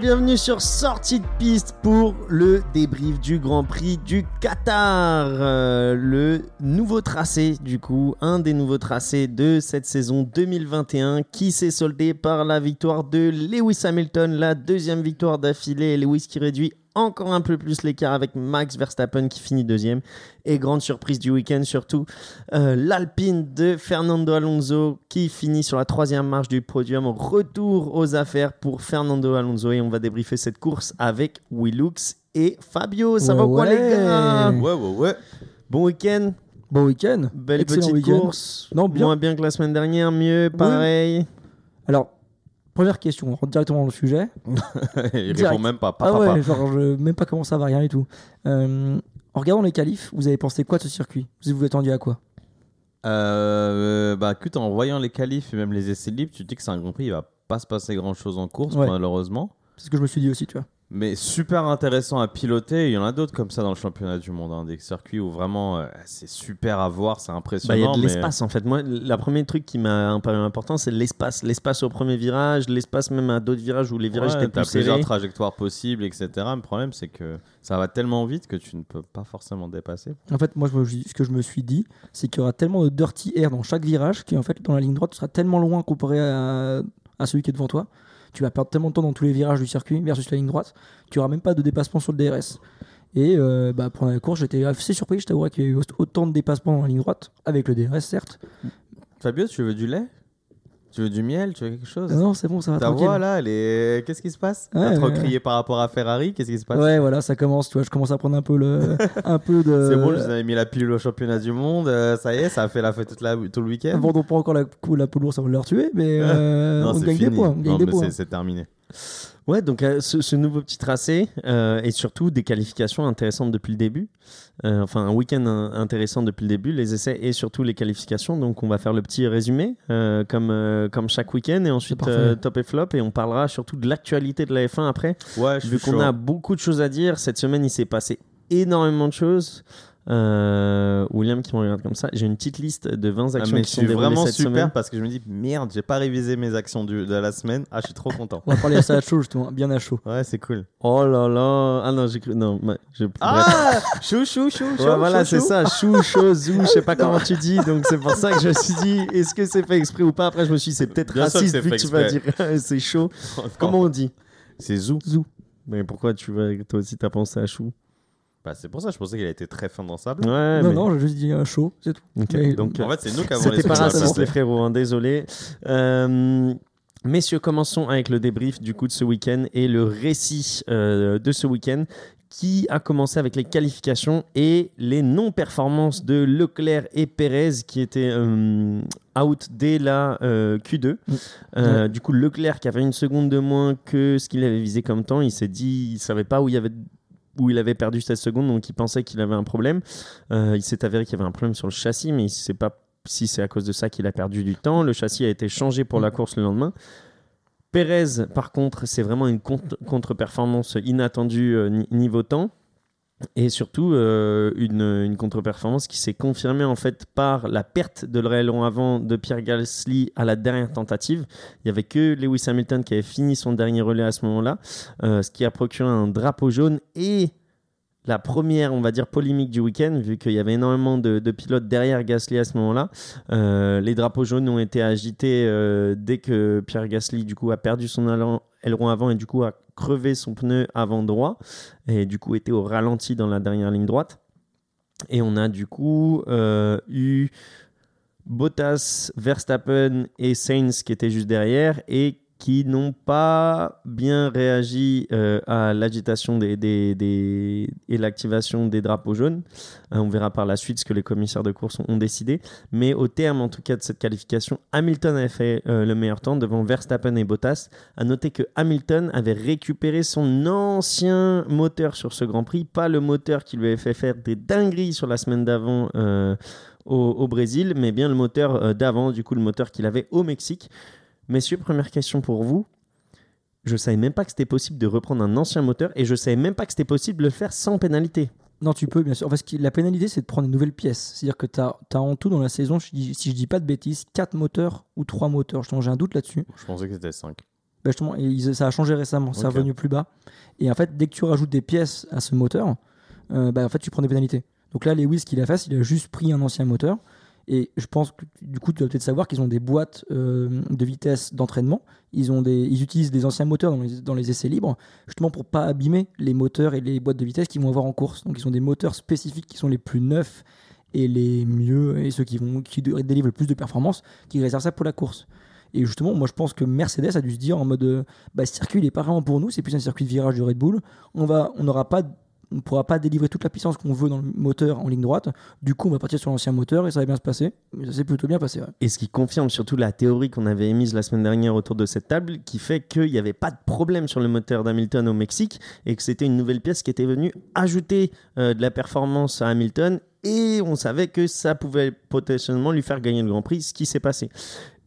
Bienvenue sur Sortie de piste pour le débrief du Grand Prix du Qatar. Euh, le nouveau tracé, du coup, un des nouveaux tracés de cette saison 2021 qui s'est soldé par la victoire de Lewis Hamilton, la deuxième victoire d'affilée. Lewis qui réduit encore un peu plus l'écart avec Max Verstappen qui finit deuxième. Et grande surprise du week-end surtout, euh, l'Alpine de Fernando Alonso qui finit sur la troisième marche du podium. Retour aux affaires pour Fernando Alonso et on va débriefer cette course avec Willux et Fabio. Ça va quoi les gars? Ouais, ouais, ouais. Bon week-end Bon week-end. Belle Excellent petite course. Non, bien. Moins bien que la semaine dernière, mieux, pareil. Alors, première question, on rentre directement dans le sujet. Il Direct. répond même pas. ah Papa, ouais, genre, je, même pas comment ça va, rien du tout. Euh, en regardant les qualifs, vous avez pensé quoi de ce circuit? Vous vous attendiez à quoi? Euh, bah, écoute, en voyant les qualifs et même les essais libres, tu te dis que c'est un Grand Prix, il va pas se passer grand chose en course, Ouais. malheureusement. C'est ce que je me suis dit aussi, tu vois. Mais super intéressant à piloter. Il y en a d'autres comme ça dans le championnat du monde. hein, des circuits où vraiment euh, c'est super à voir, c'est Bah, impressionnant. Il y a de mais- l'espace en fait. Moi, le premier truc qui m'a un peu important, c'est l'espace. L'espace au premier virage, l'espace même à d'autres virages où les virages Ouais, étaient plus plusieurs serrés. trajectoires possibles, etc. Le problème, c'est que ça va tellement vite que tu ne peux pas forcément dépasser. En fait, moi, je me- ce que je me suis dit, c'est qu'il y aura tellement de dirty air dans chaque virage qu'en fait, dans la ligne droite, tu seras tellement loin comparé à, à celui qui est devant toi. Tu vas perdre tellement de temps dans tous les virages du circuit versus la ligne droite. Tu auras même pas de dépassement sur le DRS. Et euh, bah, pendant la course, j'étais assez surpris. Je t'avouerais qu'il y a eu autant de dépassements la ligne droite, avec le DRS, certes. Fabio, tu veux du lait? Tu veux du miel? Tu veux quelque chose? Non, c'est bon, ça va Ta tranquille. voix là, elle est. Qu'est-ce qui se passe? Ouais, T'as trop ouais. crié par rapport à Ferrari Qu'est-ce qui se passe? Ouais, voilà, ça commence. Tu vois, je commence à prendre un peu le, un peu de. C'est bon, je vous avais mis la pilule au championnat du monde. euh, ça y est, ça a fait la fête toute la, tout le week-end. Vendons pas encore la, la poule ours, ça va leur tuer, mais euh, non, on c'est gagne fini. des points. On gagne Non, des mais points. c'est- c'est terminé. Ouais, donc euh, ce, ce nouveau petit tracé euh, et surtout des qualifications intéressantes depuis le début. Euh, enfin, un week-end in- intéressant depuis le début, les essais et surtout les qualifications. Donc, on va faire le petit résumé euh, comme, euh, comme chaque week-end et ensuite euh, top et flop. Et on parlera surtout de l'actualité de la F1 après. Ouais, je Vu qu'on a beaucoup de choses à dire, cette semaine il s'est passé énormément de choses. Euh, William qui me regarde comme ça, j'ai une petite liste de 20 Ah, actions mais qui je sont suis vraiment cette super semaine. parce que je me dis merde, j'ai pas révisé mes actions du- de la semaine. Ah, je suis trop content. On va parler à ça à chaud, justement, bien à chaud. Ouais, c'est cool. Oh là là, ah non j'ai cru, non, je-. Ah Chou, chou, chou, chou. Ouais, voilà, chou, c'est chou. ça, chou, chaud, zou, je sais pas comment tu dis, donc c'est pour ça que je me suis dit, est-ce que c'est fait exprès ou pas? Après, je me suis dit, c'est peut-être raciste vu que tu vas dire c'est chaud. Comment on dit? C'est zou. Zou. Mais pourquoi tu vas, toi aussi t'as pensé à chou? Bah, c'est pour ça, je pensais qu'il a été très fin dans sa Ouais, non, mais- non, j'ai juste dit un chaud, c'est tout. Mais- donc, En fait, c'est nous qui avons les C'était pas raciste, les frérots, hein, désolé. Euh, messieurs, commençons avec le débrief du coup de ce week-end et le récit euh, de ce week-end qui a commencé avec les qualifications et les non-performances de Leclerc et Pérez qui étaient euh, out dès la euh, Q2. Mm. Du coup, Leclerc qui avait une seconde de moins que ce qu'il avait visé comme temps, il s'est dit, il savait pas où il y avait où il avait perdu 16 secondes, donc il pensait qu'il avait un problème. Euh, il s'est avéré qu'il y avait un problème sur le châssis, mais il ne sait pas si c'est à cause de ça qu'il a perdu du temps. Le châssis a été changé pour la course le lendemain. Pérez, par contre, c'est vraiment une contre- contre-performance inattendue euh, ni- niveau temps. Et surtout, euh, une, contre-performance qui s'est confirmée en fait par la perte de l'aileron avant de Pierre Gasly à la dernière tentative. Il n'y avait que Lewis Hamilton qui avait fini son dernier relais à ce moment-là, euh, ce qui a procuré un drapeau jaune et la première, on va dire, polémique du week-end, vu qu'il y avait énormément de, pilotes derrière Gasly à ce moment-là. Euh, les drapeaux jaunes ont été agités dès que Pierre Gasly, du coup, a perdu son aileron avant et du coup a crevé son pneu avant droit et du coup était au ralenti dans la dernière ligne droite. Et on a du coup euh, eu Bottas, Verstappen et Sainz qui étaient juste derrière et qui n'ont pas bien réagi euh, à l'agitation des, et l'activation des drapeaux jaunes. Euh, on verra par la suite ce que les commissaires de course ont, décidé. Mais au terme, en tout cas, de cette qualification, Hamilton avait fait euh, le meilleur temps devant Verstappen et Bottas. À noter que Hamilton avait récupéré son ancien moteur sur ce Grand Prix, pas le moteur qui lui avait fait faire des dingueries sur la semaine d'avant. euh, au, Brésil, mais bien le moteur d'avant, du coup le moteur qu'il avait au Mexique. Messieurs, première question pour vous. Je savais même pas que c'était possible de reprendre un ancien moteur et je savais même pas que c'était possible de le faire sans pénalité. Non, tu peux, bien sûr. En fait, ce qui- la pénalité, c'est de prendre une nouvelle pièce. C'est-à-dire que tu as, en tout dans la saison, si je dis pas de bêtises, 4 moteurs ou 3 moteurs. Je t'en- J'ai un doute là-dessus. Je pensais que c'était 5. Bah, justement, et ils- ça a changé récemment, c'est Ok. revenu plus bas. Et en fait, dès que tu rajoutes des pièces à ce moteur, euh, bah, en fait, tu prends des pénalités. Donc là, Lewis, ce qu'il a fait, c'est qu'il a juste pris un ancien moteur. Et je pense que du coup, tu dois peut-être savoir qu'ils ont des boîtes euh, de vitesse d'entraînement. Ils, ils utilisent des anciens moteurs dans les, essais libres, justement pour pas abîmer les moteurs et les boîtes de vitesse qu'ils vont avoir en course. Donc ils ont des moteurs spécifiques qui sont les plus neufs et les mieux, et ceux qui, vont, qui dé- délivrent le plus de performance, qui réservent ça pour la course. Et justement, moi je pense que Mercedes a dû se dire en mode euh, bah, ce circuit il est pas vraiment pour nous, c'est plus un circuit de virage de Red Bull. On va, on n'aura pas, on pourra pas délivrer toute la puissance qu'on veut dans le moteur en ligne droite. Du coup, on va partir sur l'ancien moteur et ça va bien se passer. Mais ça s'est plutôt bien passé. Et ce qui confirme surtout la théorie qu'on avait émise la semaine dernière autour de cette table, qui fait qu'il n'y avait pas de problème sur le moteur d'Hamilton au Mexique et que c'était une nouvelle pièce qui était venue ajouter euh, de la performance à Hamilton. Et on savait que ça pouvait potentiellement lui faire gagner le Grand Prix, ce qui s'est passé.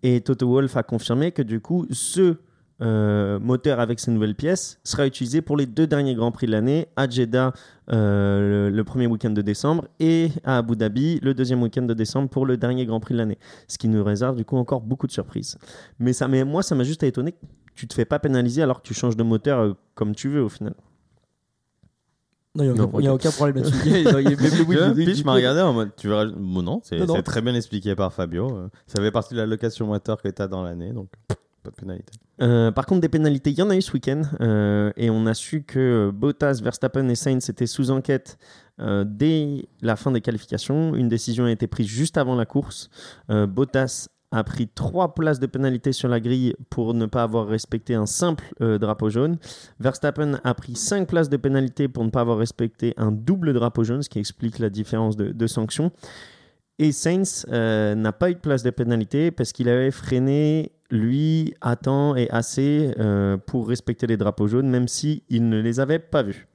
Et Toto Wolff a confirmé que du coup, ce euh, moteur avec ces nouvelles pièces sera utilisé pour les deux derniers Grands Prix de l'année, à Jeddah euh, le, le premier week-end de décembre et à Abu Dhabi le deuxième week-end de décembre pour le dernier Grand Prix de l'année. Ce qui nous réserve du coup encore beaucoup de surprises. Mais ça, mais moi, ça m'a juste étonné que tu te fais pas pénaliser alors que tu changes de moteur euh, comme tu veux au final. Non, il n'y a, a aucun problème là-dessus. Pitch m'a regardé en mode tu verras bon non c'est très bien expliqué par Fabio ça fait partie de la location moteur que tu as dans l'année donc Euh, par contre, des pénalités, il y en a eu ce week-end. euh, et on a su que Bottas, Verstappen et Sainz étaient sous enquête euh, dès la fin des qualifications. Une décision a été prise juste avant la course. Euh, Bottas a pris trois places de pénalité sur la grille pour ne pas avoir respecté un simple euh, drapeau jaune. Verstappen a pris cinq places de pénalité pour ne pas avoir respecté un double drapeau jaune, ce qui explique la différence de, de sanctions. Et Sainz euh, n'a pas eu de place de pénalité parce qu'il avait freiné, lui, à temps et assez euh, pour respecter les drapeaux jaunes, même s'il ne les avait pas vus.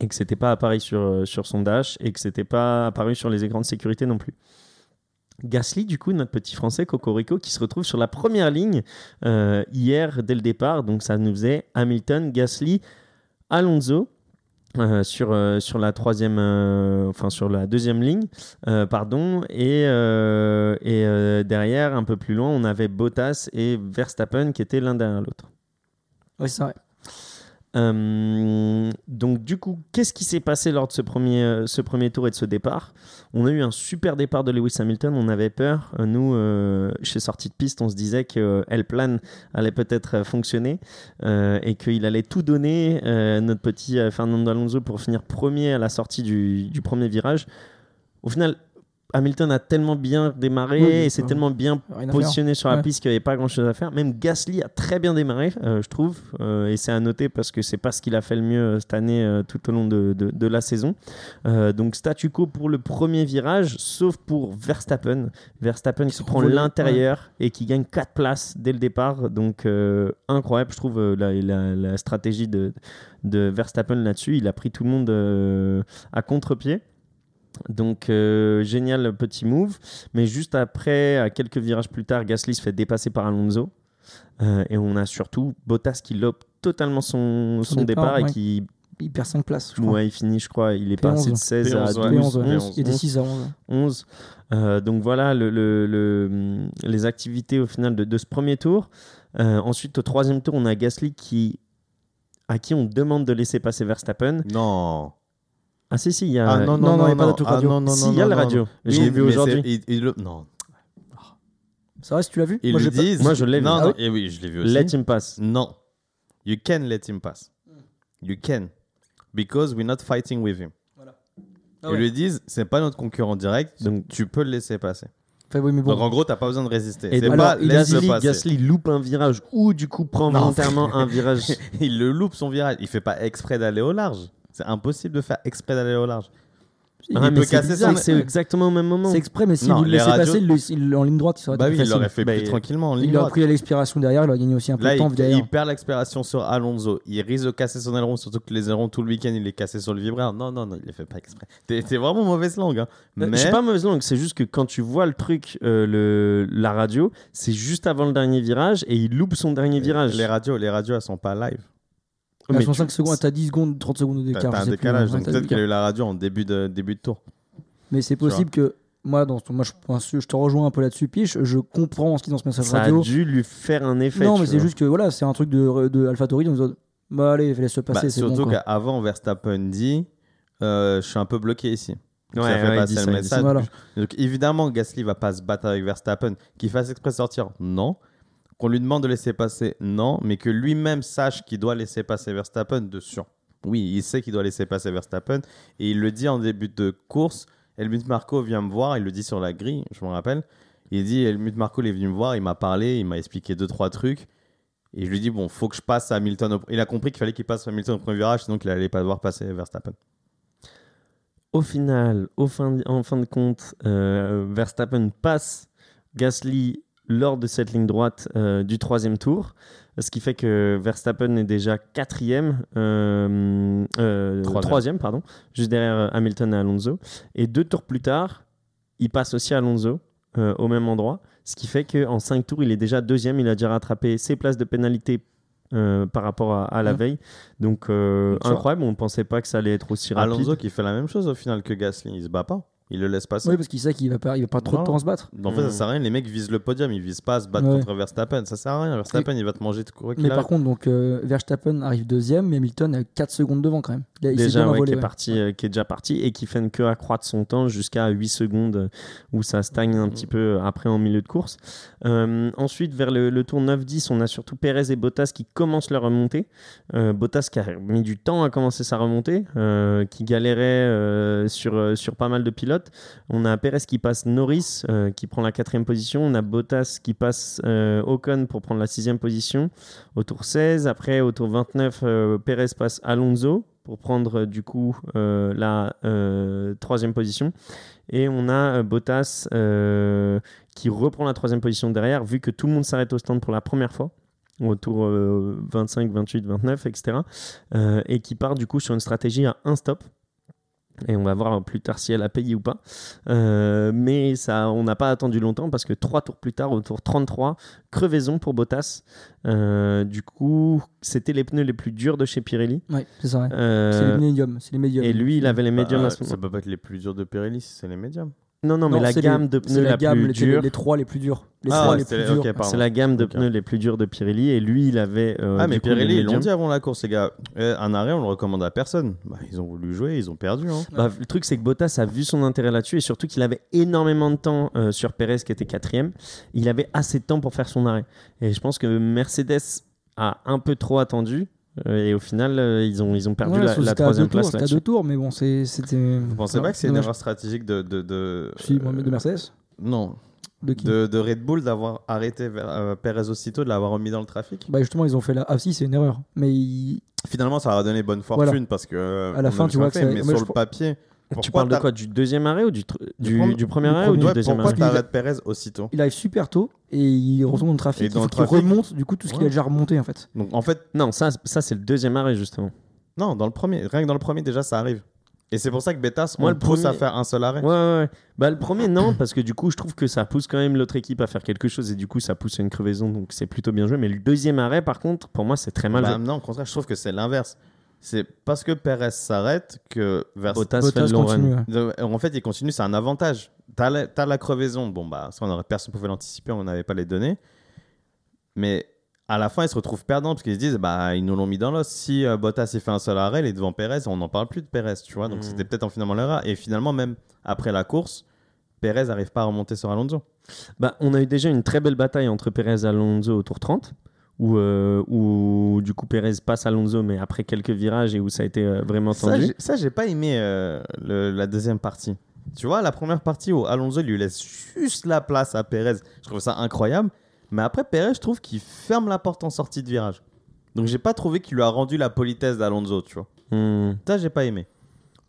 Et que c'était pas apparu sur, euh, sur son dash et que c'était pas apparu sur les écrans de sécurité non plus. Gasly, du coup, notre petit français Cocorico, qui se retrouve sur la première ligne hier dès le départ. Donc ça nous faisait Hamilton, Gasly, Alonso. Euh, sur, euh, sur la troisième, euh, enfin sur la deuxième ligne, pardon, et, et derrière, un peu plus loin, on avait Bottas et Verstappen qui étaient l'un derrière l'autre. Ouais, c'est vrai. Euh, donc du coup, qu'est-ce qui s'est passé lors de ce premier, euh, ce premier tour et de ce départ? On a eu un super départ de Lewis Hamilton, on avait peur. Euh, Nous, chez Sortie de Piste, on se disait que euh, plan allait peut-être fonctionner et qu'il allait tout donner, notre petit Fernando Alonso, pour finir premier à la sortie du premier virage. Au final, Hamilton a tellement bien démarré Oui, oui, et s'est ouais. tellement bien positionné sur la Ouais. piste qu'il n'y avait pas grand chose à faire. Même Gasly a très bien démarré, euh, je trouve, euh, et c'est à noter parce que c'est pas ce qu'il a fait le mieux euh, cette année tout au long de, de- de la saison. Donc statu quo pour le premier virage, sauf pour Verstappen. Verstappen qui se prend l'intérieur et qui gagne 4 places dès le départ. Donc incroyable, je trouve, la, la- la stratégie de, de Verstappen là-dessus. Il a pris tout le monde à contre-pied. Donc euh, génial petit move, mais juste après, à quelques virages plus tard, Gasly se fait dépasser par Alonso Euh, et on a surtout Bottas qui lope totalement son, Son son départ, départ, ouais. et qui Il perd 5 places, je crois. ouais, il finit, je crois, il est P11. passé de 16 à P11, 12, ouais. P11, ouais. 11, Il était 11. 6 à 11. 11. Euh, donc voilà le, le- le- les activités au final de, de ce premier tour. Euh, ensuite, au troisième tour, on a Gasly qui, à qui on demande de laisser passer Verstappen. non Ah si, si, il y a, ah non non, non non, il y non a pas de non truc Ah, radio. non non si, il y a non. radio. Je l'ai vu aujourd'hui. non C'est vrai, si tu l'as vu ils Moi, le pas- Moi, je l'ai vu. non Ah non et oui je l'ai vu aussi Let him pass. Non. You can let him pass. You can. Because we're not fighting with him. Ah Ils ouais. lui disent, c'est pas notre concurrent direct, Donc- tu peux le laisser passer. Enfin, oui, mais bon. Donc en gros, t'as pas besoin de résister. Et donc, pas alors, Gasly, passer. Gasly loupe un virage ou du coup prend volontairement un virage. Il le loupe son virage. Il fait pas exprès d'aller au large. C'est impossible de faire exprès d'aller au large. Il Ah, il peut c'est casser bizarre, son- C'est exactement au même moment. C'est exprès, mais si Non, vous le radios- passer, il le- il- en ligne droite, il serait Bah oui, il l'aurait fait Bah, plus il- tranquillement en ligne Il aurait pris l'expiration derrière, il aurait gagné aussi un peu Là, de temps il, derrière. il perd l'expiration sur Alonso. Il risque de casser son aileron, surtout que les ailerons tout le week-end, il est cassé sur le vibreur. Non, non, non, il les fait pas exprès. T'es vraiment mauvaise langue. Hein. Euh, Mais Je suis pas mauvaise langue, c'est juste que quand tu vois le truc, euh, le, la radio, c'est juste avant le dernier virage et il loupe son dernier virage. les radios, les radios, elles sont pas live. À Mais 65 tu- secondes, t'as 10 secondes, 30 secondes de décart. t'as un décalage. ouais, Donc peut-être qu'il a décalage. eu la radio en début de, début de tour. Mais c'est possible que moi, dans ton, moi je, te rejoins un peu là-dessus, Piche. Je comprends ce qui est dans ce message Ça a radio. dû lui faire un effet. non, mais c'est juste que voilà, c'est un truc de, de AlphaTauri. Donc, bah allez, laisse-le passer, Bah, c'est bon. surtout quoi. qu'avant, Verstappen dit euh, Je suis un peu bloqué ici. Donc, Ouais, ça fait ouais, passer le ça, message. Voilà. Donc évidemment, Gasly va pas se battre avec Verstappen. Qu'il fasse exprès sortir, non. Qu'on lui demande de laisser passer, non. Mais que lui-même sache qu'il doit laisser passer Verstappen, de sûr. Oui, il sait qu'il doit laisser passer Verstappen. Et il le dit en début de course. Helmut Marco vient me voir, il le dit sur la grille, je me rappelle. Il dit Helmut Marco est venu me voir, il m'a parlé, il m'a expliqué deux, trois trucs. Et je lui dis, bon, faut que je passe à Hamilton. Il a compris qu'il fallait qu'il passe à Hamilton au premier virage, sinon qu'il allait pas devoir passer Verstappen. Au final, en fin de compte, euh, Verstappen passe Gasly lors de cette ligne droite euh, du troisième tour, ce qui fait que Verstappen est déjà quatrième, euh, euh, Troisième. troisième, pardon, juste derrière Hamilton et Alonso. Et deux tours plus tard, il passe aussi Alonso au même endroit, ce qui fait qu'en cinq tours, il est déjà deuxième. Il a déjà rattrapé ses places de pénalité. euh, par rapport à, à la Mhm. veille. Donc, euh, incroyable, on ne pensait pas que ça allait être aussi rapide. Alonso qui fait la même chose au final que Gasly, il se bat pas. Il le laisse passer. Oui, parce qu'il sait qu'il va pas, il va pas trop de temps à se battre. En fait, ça Mm. sert à rien. Les mecs visent le podium, ils visent pas à se battre Ouais. contre Verstappen. Ça sert à rien. Verstappen, il va te manger de quoi Mais par arrive. contre, donc euh, Verstappen arrive deuxième, mais Hamilton a 4 secondes devant quand même. Il, a- il s'est déjà ouais, qui, est ouais. parti, euh, qui est déjà parti et qui fait que accroître son temps jusqu'à 8 secondes où ça stagne un petit peu après en milieu de course. Euh, ensuite, vers le, le tour 9-10, on a surtout Perez et Bottas qui commencent leur remontée. Euh, Bottas qui a mis du temps à commencer sa remontée, euh, qui galérait euh, sur, sur pas mal de pilotes. On a Perez qui passe Norris, euh, qui prend la quatrième position. On a Bottas qui passe euh, Ocon pour prendre la sixième position au tour 16. Après, au tour 29, euh, Perez passe Alonso pour prendre euh, du coup la troisième position. Et on a Bottas qui reprend la troisième position derrière, vu que tout le monde s'arrête au stand pour la première fois au tour euh, 25, 28, 29, etc. et qui part du coup sur une stratégie à un stop. Et on va voir plus tard si elle a payé ou pas. Euh, mais ça, on n'a pas attendu longtemps parce que trois tours plus tard, au tour 33, crevaison pour Bottas. Euh, du coup, c'était les pneus les plus durs de chez Pirelli. Ouais, c'est ça. ouais. Euh, C'est les médiums, c'est les médiums. et lui, il avait les médiums Bah, à ce moment. ça peut pas être les plus durs de Pirelli c'est les médiums. Non, non, mais la gamme les- de pneus la, gamme, plus les, dure. les trois les plus durs. Les Ah, trois les c'est la gamme de pneus les plus durs de Pirelli. Et lui, il avait. euh, ah, mais coup, Pirelli, ils l'ont dit avant la course, les gars. Euh, un arrêt, on le recommande à personne. Bah, ils ont voulu jouer, ils ont perdu. Hein. Bah, le truc, c'est que Bottas a vu son intérêt là-dessus et surtout qu'il avait énormément de temps euh, sur Perez qui était quatrième. Il avait assez de temps pour faire son arrêt. Et je pense que Mercedes a un peu trop attendu et au final, euh, ils, ont, ils ont perdu Ouais, la, que la troisième tours, place C'était à deux tours, mais bon, c'était. Vous pensez pas que c'est une erreur stratégique de. de, de- Si, euh, de Mercedes Non, De qui de, de Red Bull d'avoir arrêté euh, Perez aussitôt, de l'avoir remis dans le trafic. Bah justement, ils ont fait la. Ah si, c'est une erreur. Mais ils- Finalement, ça leur a donné bonne fortune Voilà. parce que. euh, À la fin, tu vois que fait, ça- Mais moi, sur le papier. Tu pourquoi parles de quoi Du deuxième arrêt ou du, tr- du, premier- du premier du arrêt ou du Ouais, deuxième pourquoi arrêt qu'il- t'arrêtes Perez aussitôt il arrive super tôt et il retourne dans le trafic. Et il dans le qu'il trafic- remonte du coup tout ce qu'il a déjà remonté en fait. Donc en fait, Non, ça, ça c'est le deuxième arrêt justement. non, dans le premier, rien que dans le premier, déjà, ça arrive. Et c'est pour ça que Bettas, on Moi, le le pousse à faire un seul arrêt. Ouais, ouais, ouais. Bah, le premier, non, parce que du coup, je trouve que ça pousse quand même l'autre équipe à faire quelque chose et du coup, ça pousse à une crevaison, donc c'est plutôt bien joué. Mais le deuxième arrêt, par contre, pour moi, c'est très mal Bah, joué. non, au contraire, je trouve que c'est l'inverse. C'est parce que Perez s'arrête que Vers- Bottas, fait Bottas le long run. continue. ouais. En fait, il continue, c'est un avantage. T'as la, la crevaison, bon bah ça on aurait personne pouvait l'anticiper, on n'avait pas les données. Mais à la fin, ils se retrouvent perdants parce qu'ils se disent bah ils nous l'ont mis dans l'os. Si euh, Bottas il fait un seul arrêt, il est devant Perez, on n'en parle plus de Perez, tu vois. Donc Mm. c'était peut-être en finalement l'erreur. Et finalement même après la course, Perez n'arrive pas à remonter sur Alonso. Bah, on a eu déjà une très belle bataille entre Perez et Alonso au tour 30, où, euh, où du coup Perez passe Alonso, mais après quelques virages et où ça a été euh, vraiment Ça, tendu. j'ai- ça j'ai pas aimé euh, le- la deuxième partie. Tu vois, la première partie où Alonso lui laisse juste la place à Perez, je trouve ça incroyable. Mais après, Perez, je trouve qu'il ferme la porte en sortie de virage. Donc j'ai pas trouvé qu'il lui a rendu la politesse d'Alonso, tu vois. Hmm. Ça, j'ai pas aimé.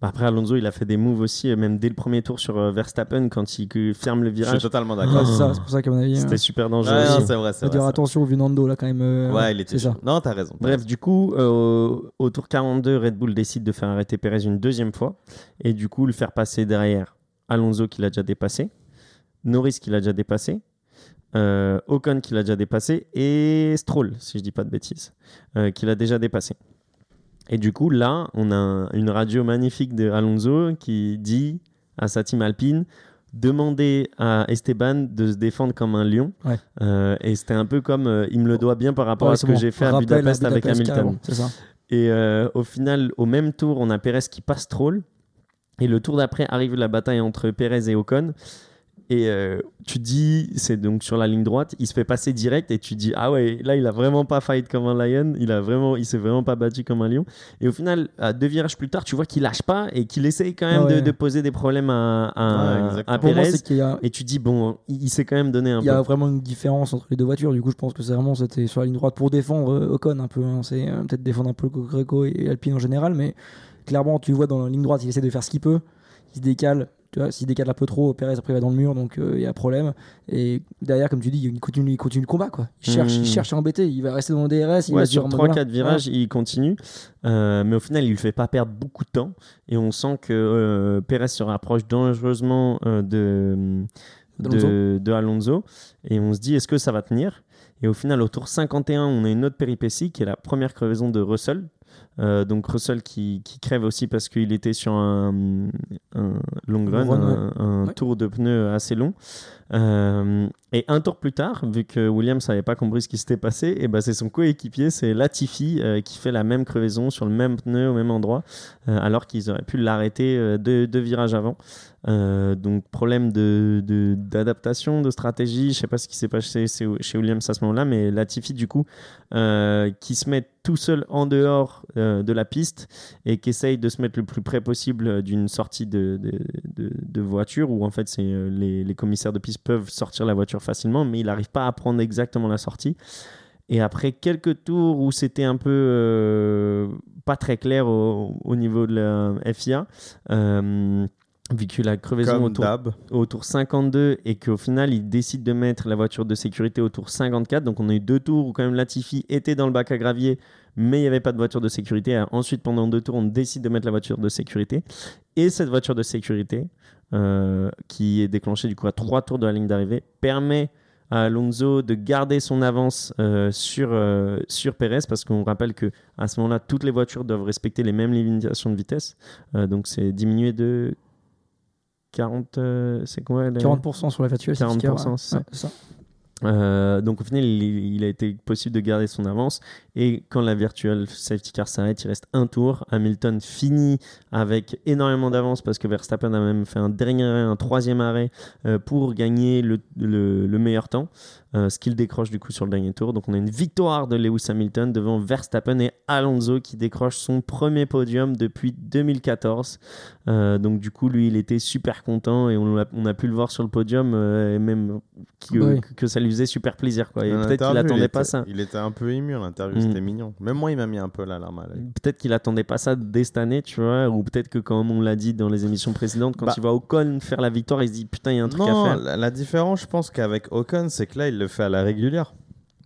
Après, Alonso, il a fait des moves aussi, euh, même dès le premier tour sur euh, Verstappen, quand il ferme le Je suis virage. totalement Ouais, d'accord. c'est pour ça qu'à mon avis. C'était euh, super dangereux. aussi. c'est vrai, c'est dire attention au vu Nando là quand même. euh. Ouais, il était ça. Non, t'as raison. Bref, raison. du coup, euh, au tour 42, Red Bull décide de faire arrêter Perez une deuxième fois et du coup le faire passer derrière Alonso qui l'a déjà dépassé, Norris qui l'a déjà dépassé, euh, Ocon qui l'a déjà dépassé et Stroll, si je dis pas de bêtises, euh, qui l'a déjà dépassé. Et du coup, là, on a un- une radio magnifique de Alonso qui dit à sa team Alpine demandé à Esteban de se défendre comme un lion. Ouais. Euh, et c'était un peu comme euh, il me le doit bien par rapport Ouais, à ce que bon. j'ai fait à Budapest, avec Hamilton. ça. Et euh, au final, au même tour, on a Perez qui passe Stroll. Et le tour d'après arrive la bataille entre Perez et Ocon. Et euh, tu dis, c'est donc sur la ligne droite, il se fait passer direct et tu dis ah ouais, là il a vraiment pas fight comme un lion, il a vraiment, il s'est vraiment pas battu comme un lion. Et au final, à deux virages plus tard, tu vois qu'il lâche pas et qu'il essaye quand même Ah ouais. de, de poser des problèmes à, à, Ouais, à exactement. Pour moi, Perez. a, Et tu dis bon, il, il s'est quand même donné un il y a vraiment une différence entre les deux voitures. Du coup, je pense que c'est vraiment c'était sur la ligne droite pour défendre euh, Ocon un peu. hein. C'est euh, peut-être défendre un peu Greco et Alpine en général, mais clairement, tu vois dans la ligne droite, il essaie de faire ce qu'il peut. Il se décale. Tu vois, s'il décale un peu trop, Perez après il va dans le mur, donc euh, il y a problème. Et derrière, comme tu dis, il continue, il continue le combat quoi. Il cherche, Mm. il cherche à embêter. Il va rester dans le DRS. Il Ouais, va sur dire, en mode, 3-4 voilà. virages, il continue. Euh, mais au final, il ne fait pas perdre beaucoup de temps. Et on sent que euh, Perez se rapproche dangereusement euh, de, D'Alonso. de, de Alonso. Et on se dit, est-ce que ça va tenir? Et au final, au tour 51, on a une autre péripétie qui est la première crevaison de Russell. Euh, donc Russell qui, qui crève aussi parce qu'il était sur un, un long run, run, un, un Ouais. tour de pneu assez long. Euh, et un tour plus tard, vu que Williams n'avait pas compris ce qui s'était passé, et ben c'est son coéquipier, c'est Latifi, euh, qui fait la même crevaison sur le même pneu au même endroit, alors qu'ils auraient pu l'arrêter deux, deux virages avant. Euh, donc problème d'adaptation, de, stratégie. Je sais pas ce qui s'est passé chez Williams à ce moment-là, mais Latifi du coup euh, qui se met tout seul en dehors euh, de la piste et qui essaye de se mettre le plus près possible d'une sortie de, de, voiture où en fait les, les commissaires de piste peuvent sortir la voiture facilement, mais il n'arrive pas à prendre exactement la sortie. Et après quelques tours où c'était un peu pas très clair au, au niveau de la FIA, vu que la crevaison autour, au tour 52 et qu'au final il décide de mettre la voiture de sécurité au tour 54 donc on a eu deux tours où quand même Latifi était dans le bac à gravier mais il n'y avait pas de voiture de sécurité. Ensuite pendant deux tours on décide de mettre la voiture de sécurité. Et cette voiture de sécurité euh, qui est déclenchée du coup à trois tours de la ligne d'arrivée permet à Alonso de garder son avance euh, sur, euh, sur Perez parce qu'on rappelle que à ce moment-là toutes les voitures doivent respecter les mêmes limitations de vitesse. Donc c'est diminué de 40 euh, c'est quoi la- 40% sur la virtuelle. 40%, c'est ça. Ouais, c'est ça. Euh, donc au final, il, il a été possible de garder son avance. Et quand la virtual safety car s'arrête, il reste un tour. Hamilton finit avec énormément d'avance parce que Verstappen a même fait un dernier arrêt, un troisième arrêt euh, pour gagner le, le- le meilleur temps. Euh, ce qu'il décroche du coup sur le dernier tour. Donc on a une victoire de Lewis Hamilton devant Verstappen et Alonso qui décroche son premier podium depuis 2014. Euh, donc du coup, lui, il était super content et on a, on a pu le voir sur le podium euh, et même qui- oui. que, que ça lui faisait super plaisir. Quoi. Et peut-être qu'il attendait était- pas ça. Il était un peu ému à l'interview, Mm. c'était mignon. Même moi, il m'a mis un peu la larme à l'œil. Peut-être qu'il attendait pas ça dès cette année, tu vois, ou peut-être que comme on l'a dit dans les émissions précédentes, quand Bah. il va Ocon faire la victoire, il se dit putain, il y a un truc non, à faire. La, la différence, je pense qu'avec Ocon, c'est que là, il fait à la régulière.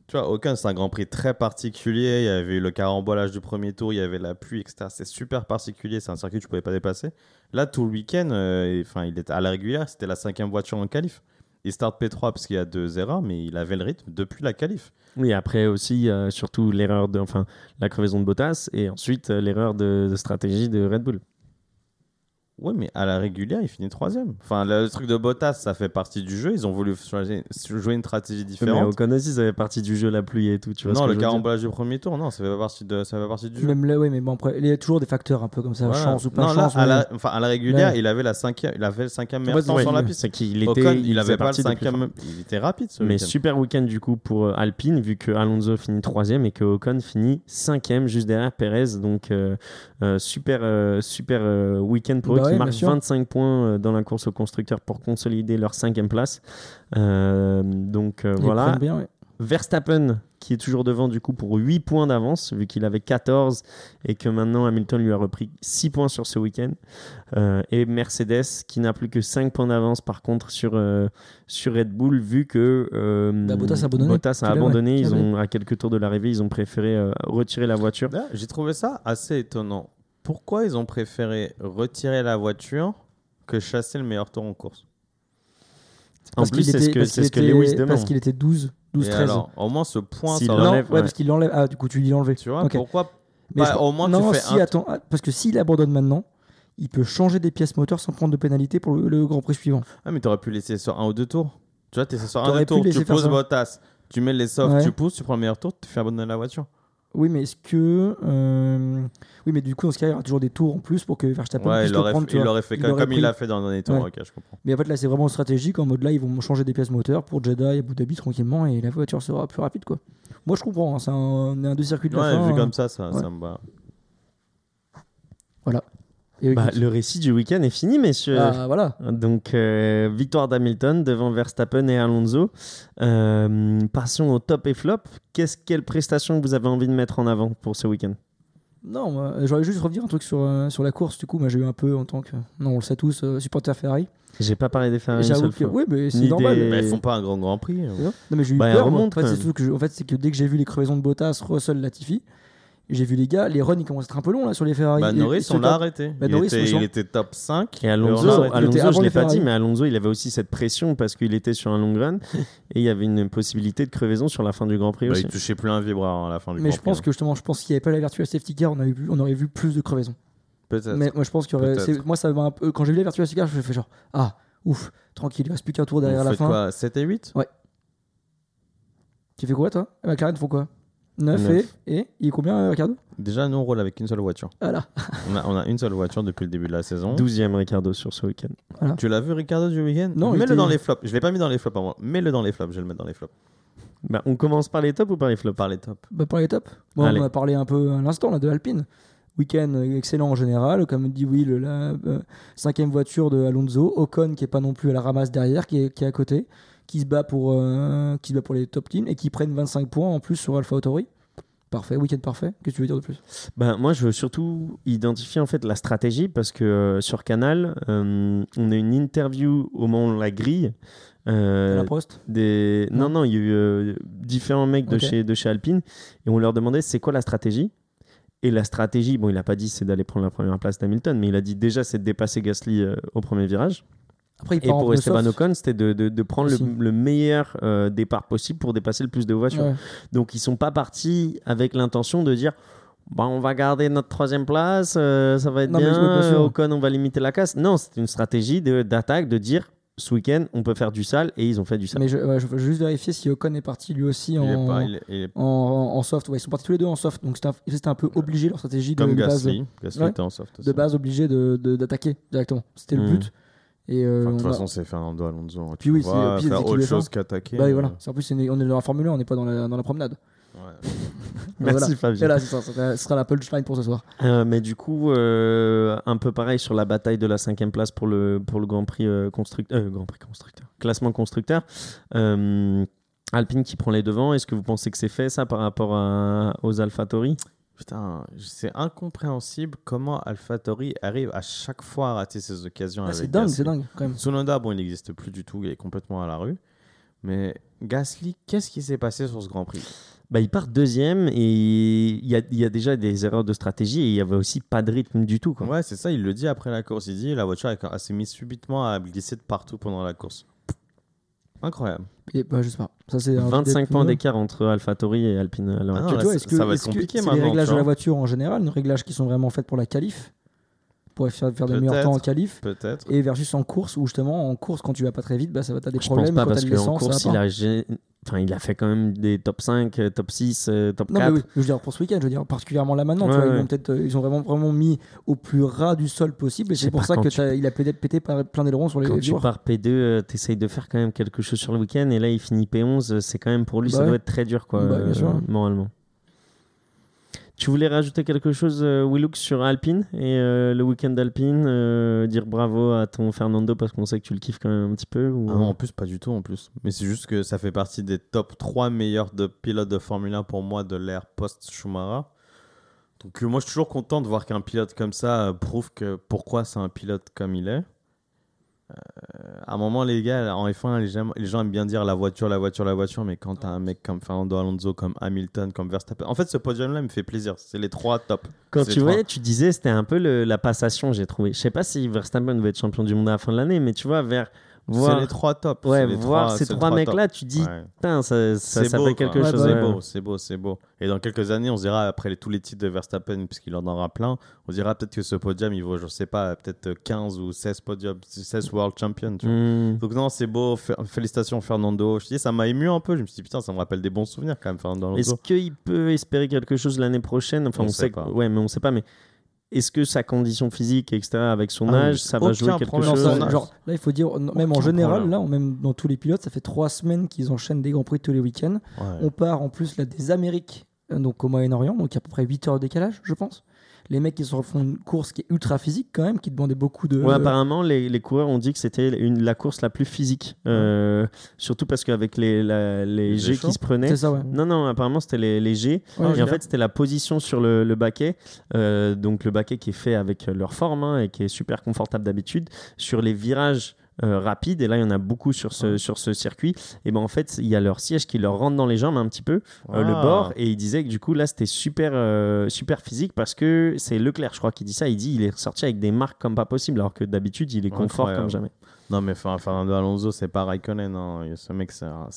Tu vois, Ocon, c'est un Grand Prix très particulier. Il y avait eu le carambolage du premier tour, il y avait la pluie, etc. C'est super particulier. C'est un circuit que tu pouvais pas dépasser. Là, tout le week-end, euh, il était à la régulière. C'était la cinquième voiture en qualif. Il start P3 parce qu'il y a deux erreurs, mais il avait le rythme depuis la qualif. Oui, après aussi, euh, surtout l'erreur de, enfin, la crevaison de Bottas et ensuite euh, l'erreur de stratégie de Red Bull. Ouais, mais à la régulière, il finit troisième. Enfin, le truc de Bottas, ça fait partie du jeu. Ils ont voulu choisir- jouer une stratégie Mais différente. Ocon aussi, ça fait partie du jeu, la pluie et tout. Tu vois ce non, que le carambolage du premier tour, non, ça fait pas partie, de, ça fait partie du jeu. Même là, oui, mais bon, après, il y a toujours des facteurs un peu comme ça, Voilà. chance ou pas non, là, chance. à mais- la, enfin, à la régulière, il avait la cinquième, il avait le cinquième meilleur temps ouais, sur la il- piste. C'est qu'il était, Ocon, il, faisait avait pas le cinquième, il était rapide ce Mais super week-end du coup pour euh, Alpine, vu que Alonso finit troisième et que Ocon finit cinquième juste derrière Perez. Donc euh, euh, super, euh, super euh, week-end pour Bah eux ouais, qui sûr. 25 points euh, dans la course au constructeur pour consolider leur cinquième place. Euh, donc euh, voilà. prennent bien, ouais. Verstappen qui est toujours devant du coup pour 8 points d'avance vu qu'il avait 14 et que maintenant Hamilton lui a repris 6 points sur ce week-end Euh, et Mercedes qui n'a plus que 5 points d'avance par contre sur, euh, sur Red Bull vu que euh, Bah, Bottas a abandonné. Bottas a abandonné ils ont à quelques tours de l'arrivée ils ont préféré euh, retirer la voiture Là, J'ai trouvé ça assez étonnant. Pourquoi ils ont préféré retirer la voiture que chasser le meilleur tour en course? En Parce plus qu'il c'est ce était- que, parce c'est qu'il ce que était- Lewis demande Parce qu'il était 12, 12 Et 13. alors, au moins ce point, S'il ça non, ouais, ouais. parce qu'il l'enlève. Ah, du coup, tu dis l'enlever. tu vois, Ok. pourquoi Mais je- au moins non, tu fais si, un attends, ah, parce que s'il abandonne maintenant, il peut changer des pièces moteurs sans prendre de pénalité pour le, le Grand Prix suivant. Ah, mais t'aurais pu laisser sur un ou deux tours. Tu vois, t'es sur un ou T'aurais deux pu tours, laisser tu faire poses ça. Bottas, tu mets les softs, Ouais. tu pousses, tu prends le meilleur tour, tu fais abandonner la voiture. Oui, mais est-ce que. euh, Oui, mais du coup, dans ce cas, il y aura toujours des tours en plus pour que Verstappen Ouais, puisse il le prendre. fait, il l'aurait fait Il comme, il l'a fait dans le dernier tour. Ouais. Je comprends. Mais en fait, là, c'est vraiment stratégique. En mode là, ils vont changer des pièces moteurs pour Jeddah et Abu Dhabi tranquillement et la voiture sera plus rapide, quoi. Moi, je comprends. hein, c'est un, on est un deux circuits de la Ouais, fin. vu hein. comme ça, ça, ça me va. Et Bah, le récit du week-end est fini, messieurs. ah, voilà. Donc, euh, victoire d'Hamilton devant Verstappen et Alonso. Euh, passons au top et flop. Qu'est-ce, quelle prestation que vous avez envie de mettre en avant pour ce week-end? Non, moi, j'aurais juste revenir un truc sur, euh, sur la course. Du coup, moi, j'ai eu un peu en tant que. Non, on le sait tous, euh, supporter Ferrari. J'ai pas parlé des Ferrari une J'avoue seule que. fois. Oui, mais c'est Ni normal. des- Bah, ils font pas un grand Grand Prix. hein. Non, mais j'ai eu Bah, peur. remonte, en fait, c'est que, je- en fait, c'est que dès que j'ai vu les crevaisons de Bottas, Russell, Latifi, j'ai vu les gars, les runs ils commencent à être un peu longs là sur les Ferrari. Bah, Norris, on l'a arrêté. Bah, il, Norris, était, il était top 5. Et on Alonso, l'a Alonso je l'ai les pas dit, mais Alonso, il avait aussi cette pression parce qu'il était sur un long run et il y avait une possibilité de crevaison sur la fin du Grand Prix Bah, aussi. il touchait plus un vibreur à la fin du Mais Grand je pense Prix, que justement, je pense qu'il n'y avait pas la virtual safety car, on, avait vu, on aurait vu plus de crevaisons. hein. Peut-être. Mais moi, je pense qu'il c'est- Moi, ça m'a un peu. Quand j'ai vu la virtual safety car, je me suis fait genre, ah, ouf, tranquille, il reste plus qu'un tour derrière Vous la fin. quoi 7 et 8 Tu fais quoi toi? Et McLaren font quoi? 9 Neuf. et. Et il est combien, euh, Ricardo? Déjà, nous, on roule avec une seule voiture. Voilà. On a, on a une seule voiture depuis le début de la saison. 12e Ricardo sur ce week-end. Tu l'as vu, Ricardo, du week-end? Non, il Mets-le était- dans les flops. Je l'ai pas mis dans les flops à moi. Mets-le dans les flops. Je vais le mettre dans les flops. Bah, on commence par les tops ou par les flops? Par les tops. Bah, par les tops. Bon, Allez. on a parlé un peu à l'instant là, de Alpine. Week-end euh, excellent en général, comme dit Will, la euh, cinquième voiture de Alonso, Ocon qui est pas non plus à la ramasse derrière, qui est, qui est à côté, qui se bat pour euh, qui se bat pour les top teams et qui prennent 25 points en plus sur Alpha Tauri. Parfait, week-end parfait. Qu'est-ce que tu veux dire de plus? Ben, moi, je veux surtout identifier en fait la stratégie parce que euh, sur Canal, euh, on a une interview au moment on la grille. euh, La Prost? des... non. Non. il y a eu différents mecs de, chez, de chez Alpine et on leur demandait c'est quoi la stratégie? Et la stratégie, bon, il n'a pas dit c'est d'aller prendre la première place d'Hamilton, mais il a dit déjà c'est de dépasser Gasly au premier virage. Après, il Et part pour Esteban. Ocon, c'était de, de- de prendre le, meilleur euh, départ possible pour dépasser le plus de voitures. Ouais. Donc ils sont pas partis avec l'intention de dire bah, on va garder notre troisième place, euh, ça va être Non, bien. Ocon on va limiter la casse. Non, c'est une stratégie de- d'attaque de, dire ce week-end on peut faire du sale et ils ont fait du sale. Mais je, ouais, je veux juste vérifier si Ocon est parti lui aussi en, pas. Il est, il est en, en soft. Ouais, ils sont partis tous les deux en soft. Donc c'était un, un peu obligé leur stratégie de, comme de base. Gasly. Gasly Ouais. était en soft. aussi. de base obligé de, de- d'attaquer directement. C'était le Mhm. but. Et euh, Enfin, de toute on a- façon, c'est Fernando Alonso. hein. Puis Tu oui, c'est- c'est autre qu'il chose qu'attaquer. bah, euh, voilà. C'est- En plus, on est dans la Formule 1, on n'est pas dans la, dans la promenade. ouais. Merci Voilà. Fabien. Là, ça, ça sera- ce sera la punchline pour ce soir. Euh, mais du coup, euh, un peu pareil sur la bataille de la cinquième place pour le, pour le Grand Prix euh, constructeur, euh, Grand Prix constructeur, classement constructeur. Euh, Alpine qui prend les devants. Est-ce que vous pensez que c'est fait ça par rapport à- aux AlphaTauri Putain, c'est incompréhensible comment AlphaTauri arrive à chaque fois à rater ses occasions Ah, c'est dingue, c'est dingue quand même. Tsunoda, bon, il n'existe plus du tout, il est complètement à la rue. Mais Gasly, qu'est-ce qui s'est passé sur ce Grand Prix? Bah, il part deuxième et il y a, il y a déjà des erreurs de stratégie et il y avait aussi pas de rythme du tout. Quoi. Ouais, c'est ça, il le dit après la course. Il dit la voiture s'est mise subitement à glisser de partout pendant la course. Incroyable. Et, bah, je sais pas. Ça, c'est un 25 des points d'écart entre AlphaTauri et Alpine. l'heure Ah ça- est-ce que ça va être est-ce que compliqué c'est maintenant, les réglages de la voiture en général, les réglages qui sont vraiment faits pour la qualif, pour faire, faire des meilleurs temps en qualif, Peut-être. et versus en course où justement en course quand tu vas pas très vite, bah, ça va t'as des Je pense problèmes pas quand parce t'as de qu'en course, il pas. a, gé- enfin, il a fait quand même des top 5, euh, top 6, euh, top Non 4. mais oui, je veux dire pour ce week-end, je veux dire particulièrement là maintenant, tu Ouais, vois, ils ouais. ont peut-être, euh, ils ont vraiment vraiment mis au plus ras du sol possible, et Je c'est pour pas, ça que tu- a peut-être pété par plein d'ailerons sur les Quand les tu joueurs. pars P2, tu essayes de faire quand même quelque chose sur le week-end et là il finit P11, euh, c'est quand même pour lui, Bah ça ouais. doit être très dur quoi, Bah, euh, moralement. Tu voulais rajouter quelque chose, euh, Willux, sur Alpine et euh, le week-end d'Alpine euh, Dire bravo à ton Fernando parce qu'on sait que tu le kiffes quand même un petit peu ou... Ah non, en plus, pas du tout en plus. Mais c'est juste que ça fait partie des top 3 meilleurs de pilotes de Formule 1 pour moi de l'ère post-Schumacher. Donc moi, je suis toujours content de voir qu'un pilote comme ça prouve que pourquoi c'est un pilote comme il est. Euh, à un moment, les gars, en F1, les gens, les gens aiment bien dire la voiture, la voiture, la voiture, mais quand t'as un mec comme Fernando Alonso, comme Hamilton, comme Verstappen, en fait, ce podium-là me fait plaisir. C'est les trois top. Quand tu voyais, tu disais c'était un peu le- la passation, j'ai trouvé. Je sais pas si Verstappen va être champion du monde à la fin de l'année, mais tu vois, vers C'est les trois tops. ouais, voir trois- ces trois mecs-là, tu dis, putain, ça, ça, ça beau, fait quelque chose. C'est beau, c'est beau, c'est beau. Et dans quelques années, on se dira, après les- tous les titres de Verstappen, puisqu'il en aura plein, on se dira peut-être que ce podium, il vaut, je sais pas, peut-être 15 ou 16 podiums, 16 World Champions. tu vois. Hmm. Donc non, c'est beau. Félicitations Fernando. Je dis, ça m'a ému un peu. Je me suis dit, putain, ça me rappelle des bons souvenirs quand même, Fernando Est-ce qu'il peut espérer quelque chose l'année prochaine? Enfin, On on, sait sait, pas. ouais, mais on sait pas. Mais est-ce que sa condition physique, etc., avec son Ah, âge, ça va jouer quelque problème. Non, chose ça, âge. genre, là, il faut dire, non, même en général, problème. là, on- même dans tous les pilotes, ça fait trois semaines qu'ils enchaînent des grands prix tous les week-ends. Ouais. On part en plus là des Amériques, euh, donc au Moyen-Orient, donc il y a à peu près 8 heures de décalage, je pense. Les mecs, ils se refont une course qui est ultra physique quand même, qui demandait beaucoup de. Ouais, apparemment, les, les coureurs ont dit que c'était une, la course la plus physique. Euh, surtout parce qu'avec les, la- les Les G échos qui se prenaient. c'est ça, ouais. Non, non, apparemment, c'était les, les G. Ouais, et en fait, c'était la position sur le, le baquet. Euh, donc, le baquet qui est fait avec leur forme hein, et qui est super confortable d'habitude. Sur les virages euh, rapides, et là, il y en a beaucoup sur ce, sur ce circuit, et ben en fait, il y a leur siège qui leur rentre dans les jambes un petit peu, euh, le Ah. bord. Et il disait que du coup, là, c'était super, euh, super physique parce que c'est Leclerc, je crois, qui dit ça. Il dit il est ressorti avec des marques comme pas possible, alors que d'habitude, il est confort Incroyable. comme jamais. Non, mais Fernando Alonso, c'est pas Raikkonen. hein. Ce mec,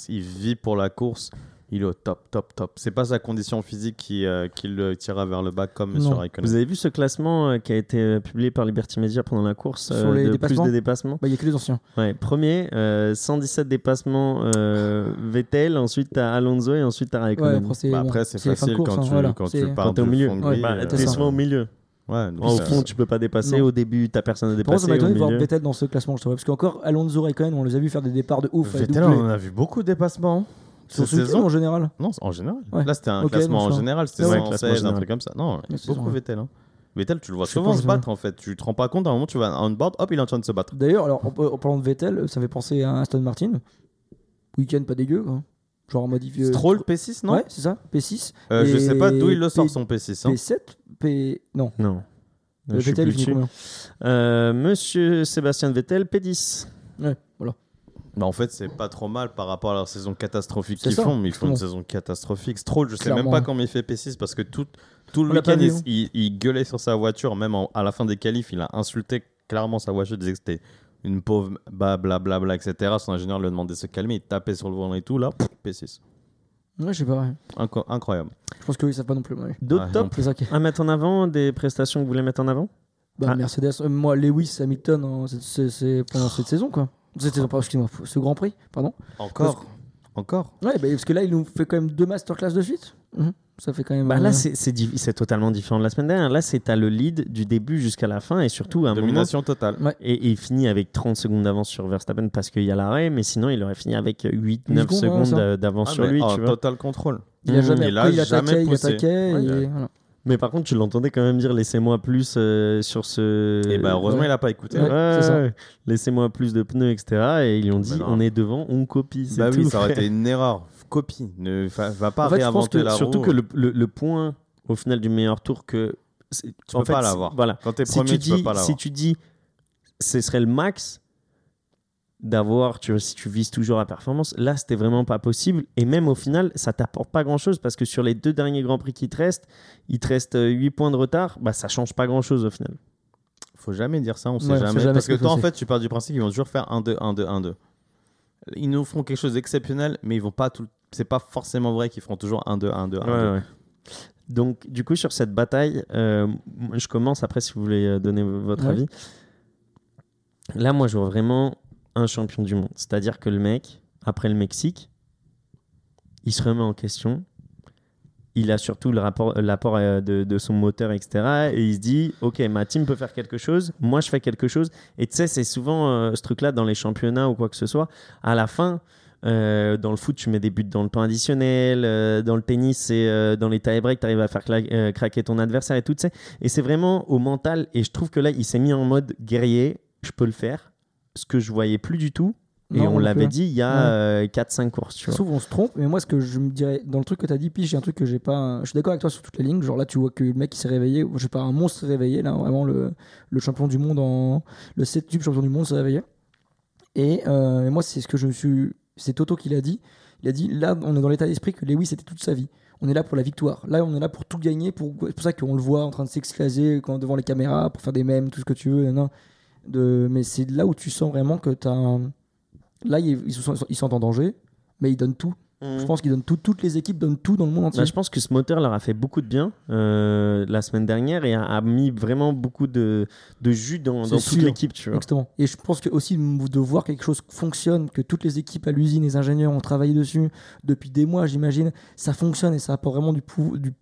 il vit pour la course. Il est au top, top, top. C'est pas sa condition physique qui, euh, qui le tirera vers le bas comme Non. sur Raikkonen. Vous avez vu ce classement euh, qui a été euh, publié par Liberty Media pendant la course Sur euh, les de dépassements plus de dépassements? Bah, il y a que les anciens. Ouais, premier, euh, 117 dépassements euh, Vettel, ensuite t'as Alonso et ensuite t'as Ouais, Raikkonen. après, c'est Bah, bon, après, c'est de facile course, quand, hein, tu, voilà. quand C'est- tu pars Quand t'es au milieu. fond de Ouais, bah, ça. souvent au milieu. Ouais, donc Au ça- fond, tu peux pas dépasser. Non. Au début, t'as personne à ça dépasser. m'a étonné Au de voir. Vettel dans ce classement, je trouve. Parce qu'encore, Alonso Raikkonen, on les a vu faire des départs de ouf. à Vettel, on a vu beaucoup de dépassements. Sur ce saison en général. Non, en général. Ouais. Là, c'était un Ok, classement en général. C'était Ouais, 116, classement un truc comme ça. Non, Ouais, beaucoup. Vettel. hein. Vettel, tu le vois Je souvent se battre en fait. Tu te rends pas compte, à un moment, tu vas on board, hop, il est en train de se battre. D'ailleurs, alors, en, en parlant de Vettel, ça fait penser à Aston Martin. Week-end pas dégueu, quoi. Genre en modifié. Stroll P6, non Ouais, c'est ça. P6. Euh, Je sais pas d'où il le sort P- son P6. hein. P7 P. Non. Non. Le suis Vettel, il combien Euh, Monsieur Sébastien Vettel, P10. Ouais, Bah, en fait, c'est pas trop mal par rapport à leur saison catastrophique qu'ils font, mais ils font une saison catastrophique. Stroll, je sais Clairement. même pas comment il fait P6 parce que tout, tout le week-end, il, hein. il- il gueulait sur sa voiture, même en- à la fin des qualifs, il a insulté clairement sa voiture, il disait que c'était une pauvre blablabla, bla, bla, etc. Son ingénieur lui a demandé de se calmer, il tapait sur le volant et tout, là, pff, P6. Ouais, je sais pas. Inco- incroyable. Je pense qu'ils savent pas non plus. ouais. D'autres Ouais, tops est. à mettre en avant, des prestations que vous voulez mettre en avant? Bah, Ah. Mercedes, euh, moi, Lewis, Hamilton, hein, c'est pendant cette saison, quoi. Excuse-moi, ce Grand Prix, pardon. Encore Encore Ouais, bah, parce que là, il nous fait quand même deux masterclass de suite. Mhm. Ça fait quand même. Bah euh, là, c'est c'est totalement différent de la semaine dernière. Là, c'est à le lead du début jusqu'à la fin et surtout à un moment. Domination totale. Et, et il finit avec 30 secondes d'avance sur Verstappen parce qu'il y a l'arrêt, mais sinon il aurait fini avec 8-9 secondes, d'avance Ah, sur mais lui. en tu vois. total contrôle. il a Mmh. jamais, Il a il jamais attaquait, il attaquait. Ouais, et ouais. voilà. Mais par contre, tu l'entendais quand même dire laissez-moi plus euh, sur ce. Et bah, heureusement, ouais. il a pas écouté. Ouais, Ouais, c'est ça. ouais. Laissez-moi plus de pneus, etc. Et ils lui ont dit non. on est devant, on copie. Bah oui, ça aurait été une erreur. Copie. Ne va, va pas En fait, je pense réinventer que la Surtout roue. que le, le- le point au final du meilleur tour que. Tu en peux fait, pas l'avoir. Voilà. Quand t'es si premier, tu tu peux dis, pas l'avoir. si tu dis ce serait le max d'avoir tu vois, si tu vises toujours la performance là c'était vraiment pas possible et même au final ça t'apporte pas grand chose parce que sur les deux derniers grands prix qui te restent il te reste 8 points de retard bah ça change pas grand chose au final Faut jamais dire ça, on sait Ouais, jamais. jamais Parce ce que que toi, en fait, tu pars du principe qu'ils vont toujours faire 1-2, 1-2, 1-2. Ils nous feront quelque chose d'exceptionnel, mais ils vont pas tout. C'est pas forcément vrai qu'ils feront toujours 1-2, 1-2, 1-2. Ouais, ouais. donc du coup sur cette bataille euh, je commence après si vous voulez euh, donner votre Ouais. avis là moi je vois vraiment un champion du monde c'est à dire que le mec après le Mexique il se remet en question il a surtout le rapport, l'apport euh, de, de son moteur, etc. Et il se dit, ok, ma team peut faire quelque chose, moi je fais quelque chose. Et tu sais, c'est souvent euh, ce truc-là dans les championnats ou quoi que ce soit. À la fin, euh, dans le foot, tu mets des buts dans le temps additionnel. dans le tennis, c'est dans les tie-breaks, tu arrives à faire craquer ton adversaire et tout. tu sais. Et c'est vraiment au mental. Et je trouve que là, il s'est mis en mode guerrier. Je peux le faire. Ce que je voyais plus du tout. Et Non, on l'avait euh, dit il y a euh, 4-5 courses. Tu vois. Sauf on se trompe, mais moi, ce que je me dirais, dans le truc que tu as dit, Pige, a un truc que j'ai pas. Je suis d'accord avec toi sur toutes les lignes. Genre là, tu vois que le mec, il s'est réveillé. Je sais pas, un monstre s'est réveillé, là, vraiment, le, le champion du monde en. Le 7 tube champion du monde s'est réveillé. Et euh, moi, c'est ce que je me suis. C'est Toto qui l'a dit. Il a dit là, on est dans l'état d'esprit que Lewis c'était toute sa vie. On est là pour la victoire. Là, on est là pour tout gagner. Pour... C'est pour ça qu'on le voit en train de s'exclaser devant les caméras, pour faire des mèmes, tout ce que tu veux. nan. De... Mais c'est là où tu sens vraiment que tu as un, Là, ils, ils sont, ils sont en danger, mais ils donnent tout. Je pense qu'ils donnent tout. Toutes les équipes donnent tout dans le monde entier. Bah, je pense que ce moteur leur a fait beaucoup de bien euh, la semaine dernière et a, a mis vraiment beaucoup de, de jus dans, dans toute l'équipe. Tu vois. Exactement. Et je pense que aussi de voir quelque chose fonctionne, que toutes les équipes à l'usine, les ingénieurs ont travaillé dessus depuis des mois, j'imagine, ça fonctionne et ça apporte vraiment du, pou- du,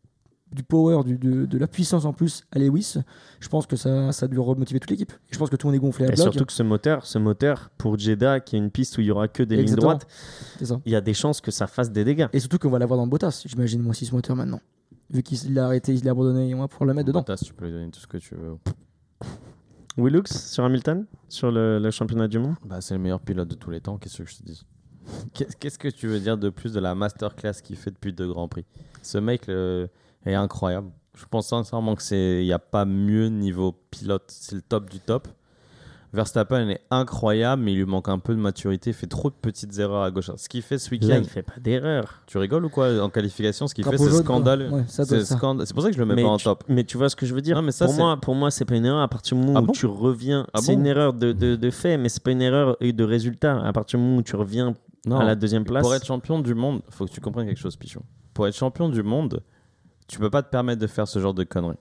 du power, du, de, de la puissance en plus à Lewis. Je pense que ça, ça a dû remotiver toute l'équipe. Et je pense que tout le monde est gonflé à Et bloc. surtout que ce moteur, ce moteur pour Jeddah, qui est une piste où il y aura que des lignes droites, il y a des chances que ça fasse des dégâts. Et surtout qu'on va l'avoir dans le Bottas, j'imagine, moi aussi, ce moteur maintenant. Vu qu'il l'a arrêté, il l'a abandonné, et on va pouvoir le mettre dedans. Bottas, tu peux lui donner tout ce que tu veux. Willux sur Hamilton, sur le, le championnat du monde? Bah, c'est le meilleur pilote de tous les temps, qu'est-ce que je te dis? Qu'est- Qu'est-ce que tu veux dire de plus de la masterclass qu'il fait depuis deux Grands Prix? Ce mec le- est incroyable. Je pense sincèrement que c'est il n'y a pas mieux niveau pilote, c'est le top du top. Verstappen est incroyable, mais il lui manque un peu de maturité, il fait trop de petites erreurs à gauche. Ce qu'il fait ce Là, week-end, il fait pas d'erreur. tu rigoles ou quoi? En qualification, ce qu'il fait, c'est scandaleux. Ouais, C'est scandale- pour ça que je le mets mais, pas en tu, top. mais tu vois ce que je veux dire? Non, mais ça, pour, moi, pour moi, c'est pas une erreur à partir du moment Ah où bon? tu reviens. Ah c'est bon? une erreur de, de, de fait, mais c'est pas une erreur de résultat. À partir du moment où tu reviens Non. à la deuxième place. Pour être champion du monde, faut que tu comprennes quelque chose, Pichon. Pour être champion du monde, tu peux pas te permettre de faire ce genre de conneries.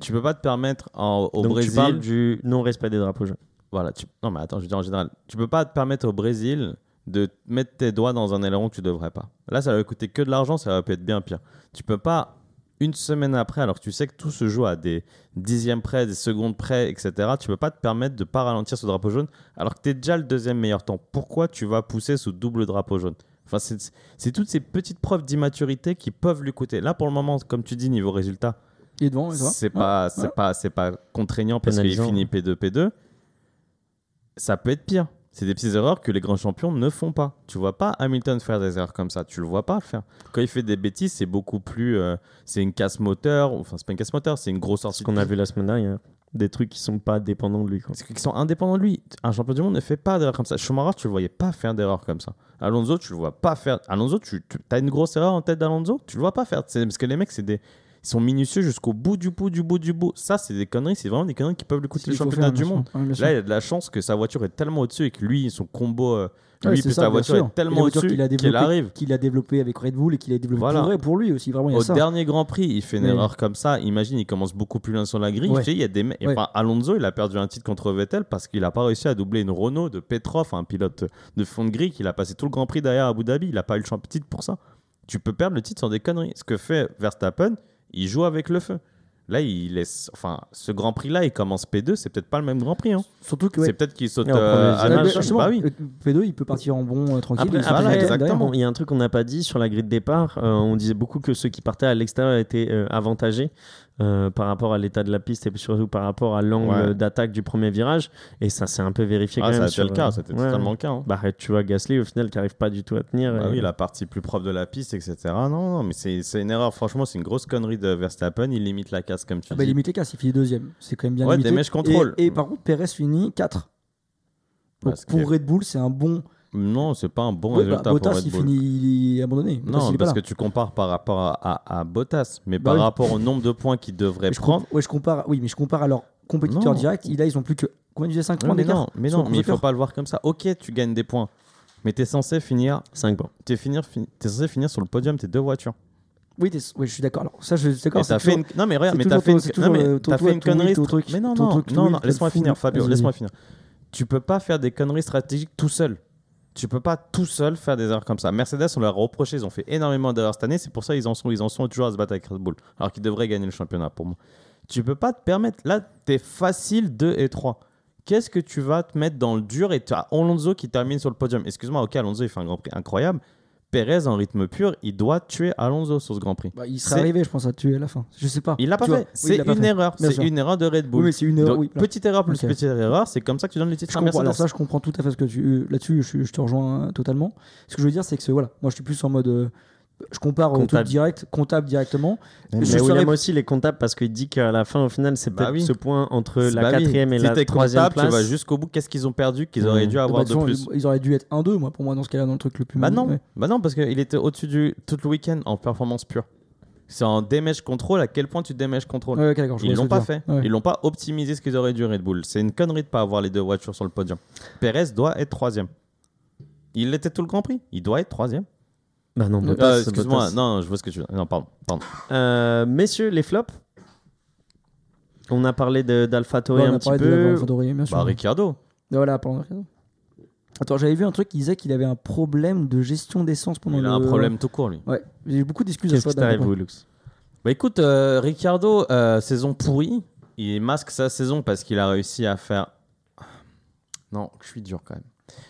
Tu peux pas te permettre en- au Donc Brésil. tu parles du non-respect des drapeaux jaunes. Voilà, tu- non mais attends, je veux dire en général, tu peux pas te permettre au Brésil de mettre tes doigts dans un aileron que tu devrais pas. Là, ça va coûter que de l'argent, ça va peut être bien pire. Tu peux pas une semaine après, alors que tu sais que tout se joue à des dixièmes près, des secondes près, etc. Tu peux pas te permettre de pas ralentir ce drapeau jaune, alors que tu es déjà le deuxième meilleur temps. Pourquoi tu vas pousser sous double drapeau jaune? Enfin, c'est toutes ces petites preuves d'immaturité qui peuvent lui coûter. Là, pour le moment, comme tu dis, niveau résultat, c'est Ouais. pas, c'est ouais. pas, c'est pas contraignant parce qu'il finit P2, P2. Ça peut être pire. C'est des petites erreurs que les grands champions ne font pas. Tu vois pas Hamilton faire des erreurs comme ça. Tu le vois pas le faire. Quand il fait des bêtises, c'est beaucoup plus. euh, c'est une casse moteur. Enfin, c'est pas une casse moteur, c'est une grosse sortie. Ce qu'on a vu la semaine dernière. Des trucs qui sont pas dépendants de lui. qu'ils sont indépendants de lui. Un champion du monde ne fait pas d'erreurs comme ça. Schumacher, tu le voyais pas faire d'erreurs comme ça. Alonso, tu le vois pas faire. Alonso, tu, as une grosse erreur en tête d'Alonso, tu le vois pas faire. Parce que les mecs, c'est des. Ils sont minutieux jusqu'au bout du bout du bout du bout. Ça, c'est des conneries. C'est vraiment des conneries qui peuvent lui coûter le championnat faire, du monde. Ouais. Là, il a de la chance que sa voiture est tellement au-dessus et que lui, son combo, euh, Ouais, lui ça, sa voiture sûr. est tellement au-dessus qu'il a développée- arrive. qu'il a développé avec Red Bull et qu'il a développé Voilà. pour, lui aussi. Vraiment, il y a Au ça. dernier Grand Prix, il fait une erreur comme ça. Imagine, il commence beaucoup plus loin sur la grille. Ouais. Tu sais, il y a des Ouais. enfin, Alonso, il a perdu un titre contre Vettel parce qu'il n'a pas réussi à doubler une Renault de Petrov, un pilote de fond de grille qu'il a passé tout le Grand Prix derrière à Abu Dhabi. Il n'a pas eu le champ titre pour ça. Tu peux perdre le titre sur des conneries. Ce que fait Verstappen, il joue avec le feu. Là, il laisse. Enfin, ce Grand Prix-là, il commence P2, c'est peut-être pas le même Grand Prix. hein. Surtout que. ouais. C'est peut-être qu'il saute euh, premier à Euh, Bah oui. euh, P2, il peut partir en bon euh, tranquille. Après, exactement. il y a un truc qu'on n'a pas dit sur la grille de départ. euh, on disait beaucoup que ceux qui partaient à l'extérieur étaient euh, avantagés euh, par rapport à l'état de la piste et surtout par rapport à l'angle Ouais. d'attaque du premier virage. Et ça s'est un peu vérifié Ah, quand ça même. sur, le cas, c'était ouais. totalement le cas. hein. Bah, tu vois, Gasly, au final, qui n'arrive pas du tout à tenir. Bah et- oui, la partie plus propre de la piste, etc. Non, non, mais c'est c'est une erreur. Franchement, c'est une grosse connerie de Verstappen. Il limite la casse, comme tu Ah bah, dis. limite les casses, il finit deuxième. C'est quand même bien Ouais, limité. des mèches contrôle. Et, et par contre, Perez finit 4. Donc Parce pour que- Red Bull, c'est un bon. Non, c'est pas un bon Ouais, bah, résultat pour Bottas, Red il Bull. finit il abandonné. Bottas, Non, il parce là. que tu compares par rapport à, à- à Bottas, mais Bah par oui. rapport au nombre de points qu'il devrait Mais je, prendre. comp- ouais, je compare, oui, mais je compare à leur compétiteur Non. direct. Là, ils ont plus que. Combien tu disais 5 Ouais, points mais d'écart non, mais non, mais il faut pas le voir comme ça. Ok, tu gagnes des points, mais tu es censé finir, 5 points. t'es finir, fin- t'es censé finir sur le podium tes deux voitures. Oui, ouais, je suis d'accord. Alors, ça, je suis Et d'accord. t'as c'est fait toujours- une... Non mais regarde, mais t'as fait une, non, mais euh, t'as ton fait une connerie. tweet, ton truc, mais non, ton non, truc, non, oui, non, laisse-moi finir, Fabio, laisse-moi finir. Tu peux pas faire des conneries stratégiques tout seul. Tu peux pas tout seul faire des erreurs comme ça. Mercedes, on leur a reproché, ils ont fait énormément d'erreurs cette année. C'est pour ça qu'ils en sont, ils en sont toujours à se battre avec Red Bull, alors qu'ils devraient gagner le championnat pour moi. Tu peux pas te permettre. Là, t'es facile 2 et 3. Qu'est-ce que tu vas te mettre dans le dur et tu as Alonso qui termine sur le podium? Excuse-moi, ok, Alonso il fait un Grand Prix incroyable. Perez en rythme pur, il doit tuer Alonso sur ce Grand Prix. Bah, il serait arrivé, je pense, à tuer à la fin. Je sais pas. Il l'a pas Tu fait. c'est une fait. erreur. C'est une erreur de Red Bull. Oui, c'est une erreur. Donc, oui, là. petite erreur plus petite erreur, c'est comme ça que tu donnes le titre Je à alors ça, je comprends tout à fait ce que tu euh, là-dessus. Je, je te rejoins totalement. Ce que je veux dire, c'est que voilà, moi, je suis plus en mode, euh, je compare au Comptable. direct, comptable directement. Mais Je William aussi, il est comptable parce qu'il dit qu'à la fin, au final, c'est Bah peut-être oui. ce point entre la bah oui. quatrième et Si la troisième place. Tu vas jusqu'au bout. Qu'est-ce qu'ils ont perdu qu'ils auraient Mmh. dû Bah, avoir de de plus ils, ils auraient dû être 1-2, moi, pour moi, dans ce cas-là, dans le truc le plus. Bah non, ouais. bah non, parce qu'il était au-dessus du tout le week-end en performance pure. C'est en damage control. À quel point tu damage control? Ouais, ok, d'accord, je Ils l'ont pas fait. Ouais. Ils l'ont pas optimisé ce qu'ils auraient dû Red Bull. C'est une connerie de pas avoir les deux voitures sur le podium. Perez doit être troisième. Il était tout le Grand Prix. Il doit être troisième. Bah non, Euh, Excuse-moi, non, je vois ce que tu veux. Non, pardon. pardon. Euh, messieurs, les flops On a parlé Ouais, on un a petit parlé de peu. Alphatori, bien sûr. Bah, Ricciardo. Voilà, pardon. Attends, j'avais vu un truc qui disait qu'il avait un problème de gestion d'essence pendant Il le. a un problème tout court, lui. Ouais, j'ai eu beaucoup d'excuses à Qu'est-ce qui t'arrive. Willux Bah écoute, euh, Ricciardo, euh, saison pourrie. Il masque sa saison parce qu'il a réussi à faire. Non, je suis dur quand même.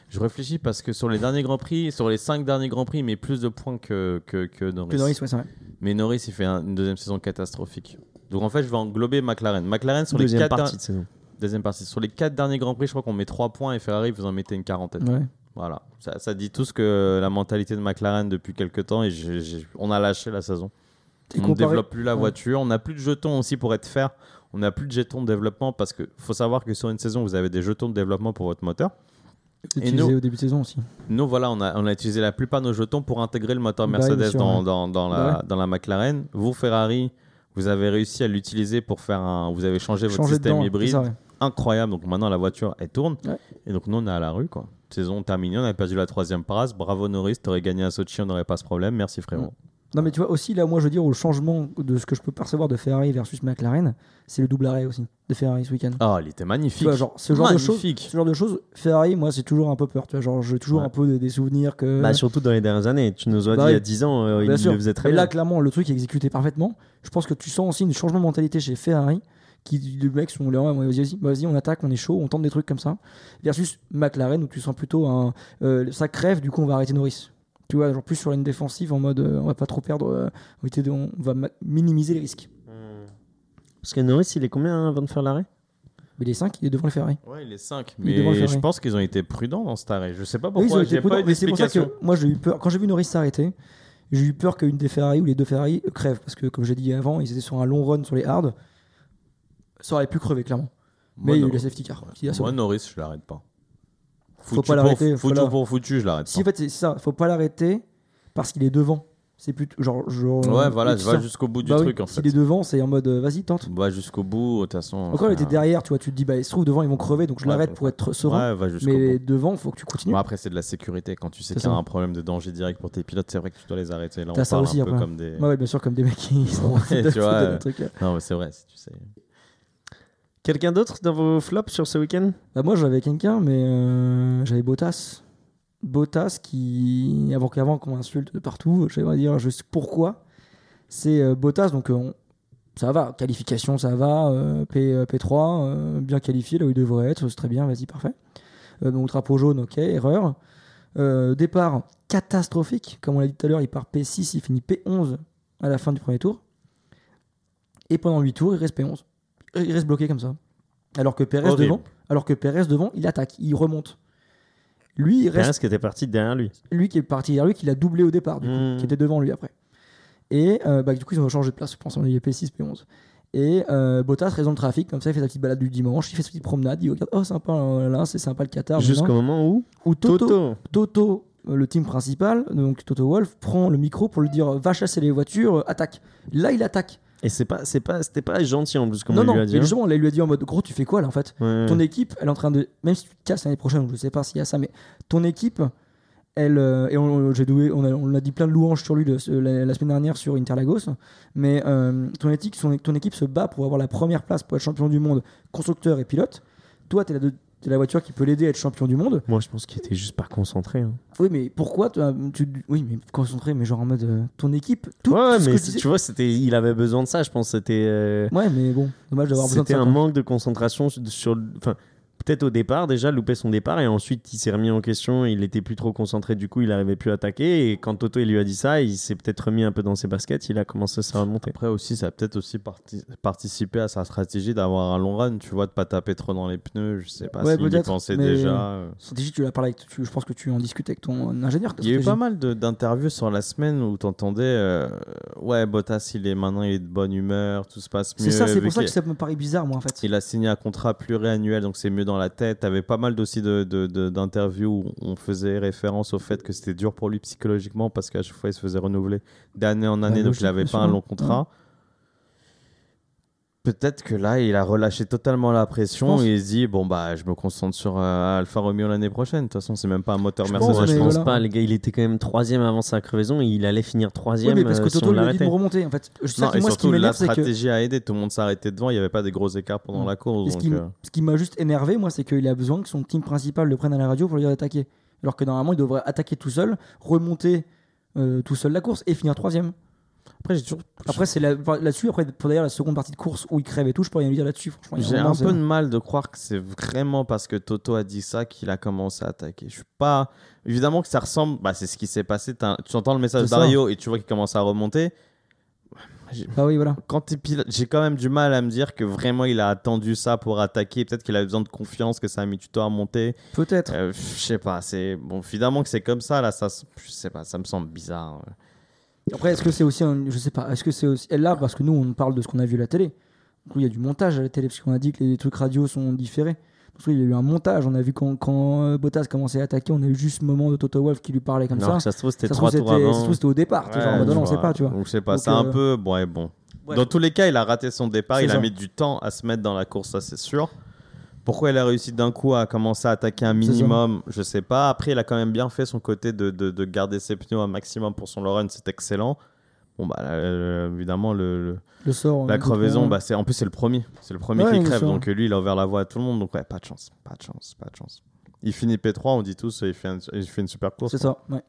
Je réfléchis parce que sur les derniers Grands Prix, sur les 5 derniers Grands Prix, il met plus de points que, que, que Norris. Que Norris, ouais, c'est vrai. Mais Norris, il fait un- une deuxième saison catastrophique. Donc en fait, je vais englober McLaren. McLaren, sur les Deuxième 4 partie de saison. deuxième partie. Sur les 4 derniers Grands Prix, je crois qu'on met 3 points et Ferrari, vous en mettez une quarantaine. Ouais. Voilà. Ça, ça dit tout ce que la mentalité de McLaren depuis quelques temps et j'ai- j'ai- on a lâché la saison. Et On ne comparé- développe plus la ouais. voiture. On n'a plus de jetons aussi pour être fair. On n'a plus de jetons de développement parce que faut savoir que sur une saison, vous avez des jetons de développement pour votre moteur. Utilisé nous- au début de saison aussi. Nous, voilà, on a, on a utilisé la plupart de nos jetons pour intégrer le moteur Bah Mercedes bien sûr, dans, ouais. dans, dans la, Bah dans la McLaren. Vous, Ferrari, vous avez réussi à l'utiliser pour faire un. Vous avez changé votre Changer système dedans, hybride. c'est ça, ouais. Incroyable. Donc maintenant, la voiture, elle tourne. Et donc, nous, on est à la rue, quoi. Saison terminée, on a perdu la troisième place. Bravo, Norris. T'aurais gagné à Sochi, on n'aurait pas ce problème. Merci, frérot. Non, mais tu vois, aussi, là, moi, je veux dire, au changement de ce que je peux percevoir de Ferrari versus McLaren, c'est le double arrêt aussi de Ferrari ce week-end. Oh, il était magnifique. Tu vois, genre, ce genre, de choses, ce genre de choses, Ferrari, moi, c'est toujours un peu peur. Tu vois, genre, j'ai toujours Ouais. un peu des, des souvenirs que. Bah, surtout dans les dernières années. Tu nous as Bah dit il y a oui. 10 ans, euh, il le faisait très Mais bien. là, clairement, le truc est exécuté parfaitement. Je pense que tu sens aussi un changement de mentalité chez Ferrari. Qui, les mecs sont là, vas-y, vas-y, on attaque, on est chaud, on tente des trucs comme ça. Versus McLaren où tu sens plutôt un. euh, ça crève, du coup, on va arrêter Norris. Tu vois, genre plus sur une défensive en mode euh, on va pas trop perdre, euh, on va minimiser les risques. Parce que Norris, il est combien hein, avant de faire l'arrêt? Mais les 5, il est devant le Ferrari. Ouais, il est 5. Il est devant le Mais je pense qu'ils ont été prudents dans cet arrêt. Je sais pas Oui, ils ont pourquoi. été J'ai prudents, pas mais c'est pour ça que moi j'ai eu peur. Quand j'ai vu Norris s'arrêter, j'ai eu peur qu'une des Ferrari ou les deux Ferrari crèvent. Parce que, comme j'ai dit avant, ils étaient sur un long run sur les hards. Ça aurait pu crever, clairement. Mais il y a eu la safety car. qui a sauvé. Moi, Norris, je l'arrête pas. Faut Foutu pas l'arrêter, faut Foutu la- pour foutu, je l'arrête Si, en fait, c'est ça. Faut pas l'arrêter parce qu'il est devant. C'est plutôt genre. genre Ouais, voilà, va jusqu'au bout du Bah oui, truc en S'il fait. est devant, c'est en mode euh, vas-y, tente. Va jusqu'au bout, de toute façon. Encore, il était derrière, tu vois. Tu te dis, bah, il se trouve devant, ils vont crever, donc je Ouais, l'arrête bah, pour être serein. Ouais, va mais bout. devant, faut que tu continues. Bon, après, c'est de la sécurité. Quand tu sais qu'il y a un problème de danger direct pour tes pilotes, c'est vrai que tu dois les arrêter. Là, on ça parle aussi, un peu après. comme des. Ouais, ouais, bien sûr, comme des mecs qui sont tu vois. Non, mais c'est vrai, si tu sais. Quelqu'un d'autre dans vos flops sur ce week-end? Bah, moi, j'avais quelqu'un, mais euh, j'avais Bottas. Bottas qui, avant qu'avant qu'on m'insulte de partout, je vais dire juste pourquoi. C'est euh, Bottas, donc euh, ça va, qualification, ça va, euh, P, euh, P3, euh, bien qualifié là où il devrait être, c'est très bien, vas-y, parfait. Donc drapeau jaune, ok, erreur. Départ catastrophique, comme on l'a dit tout à l'heure, il part P6, il finit P11 à la fin du premier tour. Et pendant 8 tours, il reste P11. Il reste bloqué comme ça. Alors que Perez Horrible. devant, alors que Perez devant, il attaque, il remonte. Lui, il reste Perez qui était parti derrière lui. lui qui est parti derrière lui, qui l'a doublé au départ, du coup, Mm. qui était devant lui après. Et euh, bah, du coup, ils ont changé de place, je pense, on est P6, P11. Et euh, Bottas dans le trafic, comme ça, il fait sa petite balade du dimanche, il fait sa petite promenade, il regarde, oh sympa, euh, là, c'est sympa le Qatar. Jusqu'au moment où Où Toto, Toto. Toto, euh, le team principal, donc Toto Wolf, prend le micro pour lui dire va chasser les voitures, euh, attaque. Là, il attaque. Et c'est pas, c'est pas, c'était pas gentil en plus comme non, on non, lui a mais dit. hein. justement, là, il lui a dit en mode gros, tu fais quoi là en fait? Ouais. Ton équipe, elle est en train de. Même si tu te casses l'année prochaine, je sais pas s'il y a ça, mais ton équipe, elle. euh, et on, j'ai doué, on, a, on a dit plein de louanges sur lui la, la semaine dernière sur Interlagos, mais euh, ton, équipe, son- ton équipe se bat pour avoir la première place pour être champion du monde, constructeur et pilote. Toi, tu es la, de- t'es la voiture qui peut l'aider à être champion du monde. Moi, je pense qu'il était juste pas concentré. hein. Oui, mais pourquoi toi, tu, Oui, mais concentré, mais genre en mode. euh, ton équipe. Tout, ouais, tout mais c'est- tu vois, c'était, il avait besoin de ça. Je pense, c'était. euh, Ouais, mais bon, dommage d'avoir besoin de C'était ça. un quoi. manque de concentration sur- sur. Enfin, peut-être au départ déjà louper son départ et ensuite il s'est remis en question. Il était plus trop concentré. Du coup, il n'arrivait plus à attaquer. Et quand Toto il lui a dit ça, il s'est peut-être remis un peu dans ses baskets. Il a commencé à se remonter. Après aussi, ça a peut-être aussi parti- participé à sa stratégie d'avoir un long run, tu vois, de pas taper trop dans les pneus. Je sais pas Ouais, s'il y peut-être, pensait déjà. euh. Stratégie, tu l'as parlé avec. tu- je pense que tu en discutes avec ton ingénieur. Il y a eu pas mal d'interviews sur la semaine où tu entendais Ouais, Bottas, il est maintenant il est de bonne humeur, tout se passe mieux. C'est ça, c'est pour ça que ça me paraît bizarre, moi, en fait. Il a signé un contrat pluriannuel, donc c'est mieux dans la tête. T'avais pas mal aussi de, de- de- d'interviews où on faisait référence au fait que c'était dur pour lui psychologiquement parce qu'à chaque fois il se faisait renouveler d'année en année, donc il avait bien pas un long contrat. Peut-être que là, il a relâché totalement la pression et il se dit bon bah je me concentre sur euh, Alfa Romeo l'année prochaine. De toute façon, c'est même pas un moteur Je Mercedes. pense, je pense voilà. pas, les gars. Il était quand même troisième avant sa crevaison et il allait finir Oui, troisième mais parce que euh, si Toto lui a dit de remonter. En fait, je sais Non, que et moi, ce qui surtout la que stratégie a aidé. Tout le monde s'arrêtait devant. Il n'y avait pas des gros écarts pendant la course. Ce, qui, euh, ce qui m'a juste énervé, moi, c'est qu'il a besoin que son team principal le prenne à la radio pour lui dire d'attaquer. Alors que normalement, il devrait attaquer tout seul, remonter euh, tout seul la course et finir troisième. Après, j'ai toujours Après, c'est là-dessus, après, pour d'ailleurs la seconde partie de course où il crève et tout, je peux rien lui dire là-dessus. Franchement, J'ai un peu de mal de croire que c'est vraiment parce que Toto a dit ça qu'il a commencé à attaquer. Je suis pas. Évidemment que ça ressemble. Bah, c'est ce qui s'est passé. Tu entends le message d'Ario et tu vois qu'il commence à remonter. Ah oui, voilà. Quand t'es pilote, j'ai quand même du mal à me dire que vraiment il a attendu ça pour attaquer. Peut-être qu'il avait besoin de confiance, que ça a mis du temps à monter. Peut-être. Euh, je sais pas. C'est bon. Évidemment que c'est comme ça là. Ça, je sais pas. Ça me semble bizarre. Après, est-ce que c'est aussi un. Je sais pas. Est-ce que c'est aussi. et Là, parce que nous, on parle de ce qu'on a vu à la télé. Donc, il y a du montage à la télé, parce qu'on a dit que les trucs radio sont différés. Donc, il y a eu un montage. On a vu quand, quand euh, Bottas commençait à attaquer, on a eu juste ce moment de Toto Wolff qui lui parlait comme Alors ça. ça se trouve, c'était trois tours ça se trouve, c'était au départ. genre, Ouais, bah, non, on sait pas, tu vois. Donc je sais pas. C'est un euh, peu. Bon, ouais, bon. Dans tous les cas, il a raté son départ. Il a mis du temps à se mettre dans la course, ça c'est sûr. Pourquoi il a réussi d'un coup à commencer à attaquer un minimum Je sais pas. Après, il a quand même bien fait son côté de, de, de garder ses pneus un maximum pour son run. C'est excellent. Bon, bah, euh, évidemment, le, le- Le sort. la crevaison, bah, c'est, en plus, c'est le premier. C'est le premier Ouais, qui crève. Donc, euh, lui, il a ouvert la voie à tout le monde. Donc, ouais, pas de chance. Pas de chance. Pas de chance. Il finit P3, on dit tous, il fait, un- il fait une super course. C'est ça. Ouais.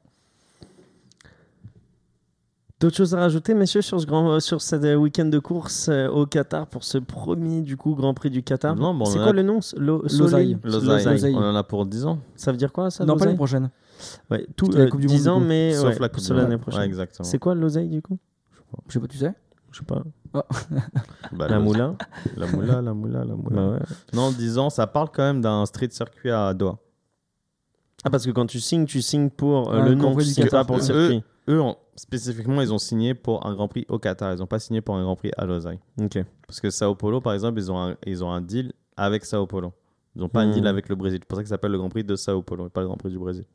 D'autres choses à rajouter, messieurs, sur ce grand, euh, sur ce euh, week-end de course euh, au Qatar pour ce premier du coup Grand Prix du Qatar? Non, bon, on c'est en quoi a- le nom? Lo- Losail. Soleil Losail, Losail. on en a pour 10 ans. Ça veut dire quoi ça Non, pas l'année prochaine. Ouais, tout C'était la euh, Coupe du 10 Monde, ans, mais Sauf ouais, la Coupe sur du Monde. l'année prochaine. Ouais, exactement. c'est quoi l'oseille du coup? Je sais pas, tu sais. Je sais pas. Bah, la moula La moula, la moula, la moula. Bah ouais. Non, 10 ans, ça parle quand même d'un street circuit à Doha. Ah, parce que quand tu signes, tu signes pour euh, Ah, le nom, tu du signes Qatar. pas pour le circuit. Eux, en- spécifiquement, ils ont signé pour un Grand Prix au Qatar. Ils n'ont pas signé pour un Grand Prix à Lausanne. Ok. Parce que Sao Paulo, par exemple, ils ont un, ils ont un deal avec Sao Paulo. Ils n'ont pas un Hmm. deal avec le Brésil. C'est pour ça que ça s'appelle le Grand Prix de Sao Paulo et pas le Grand Prix du Brésil.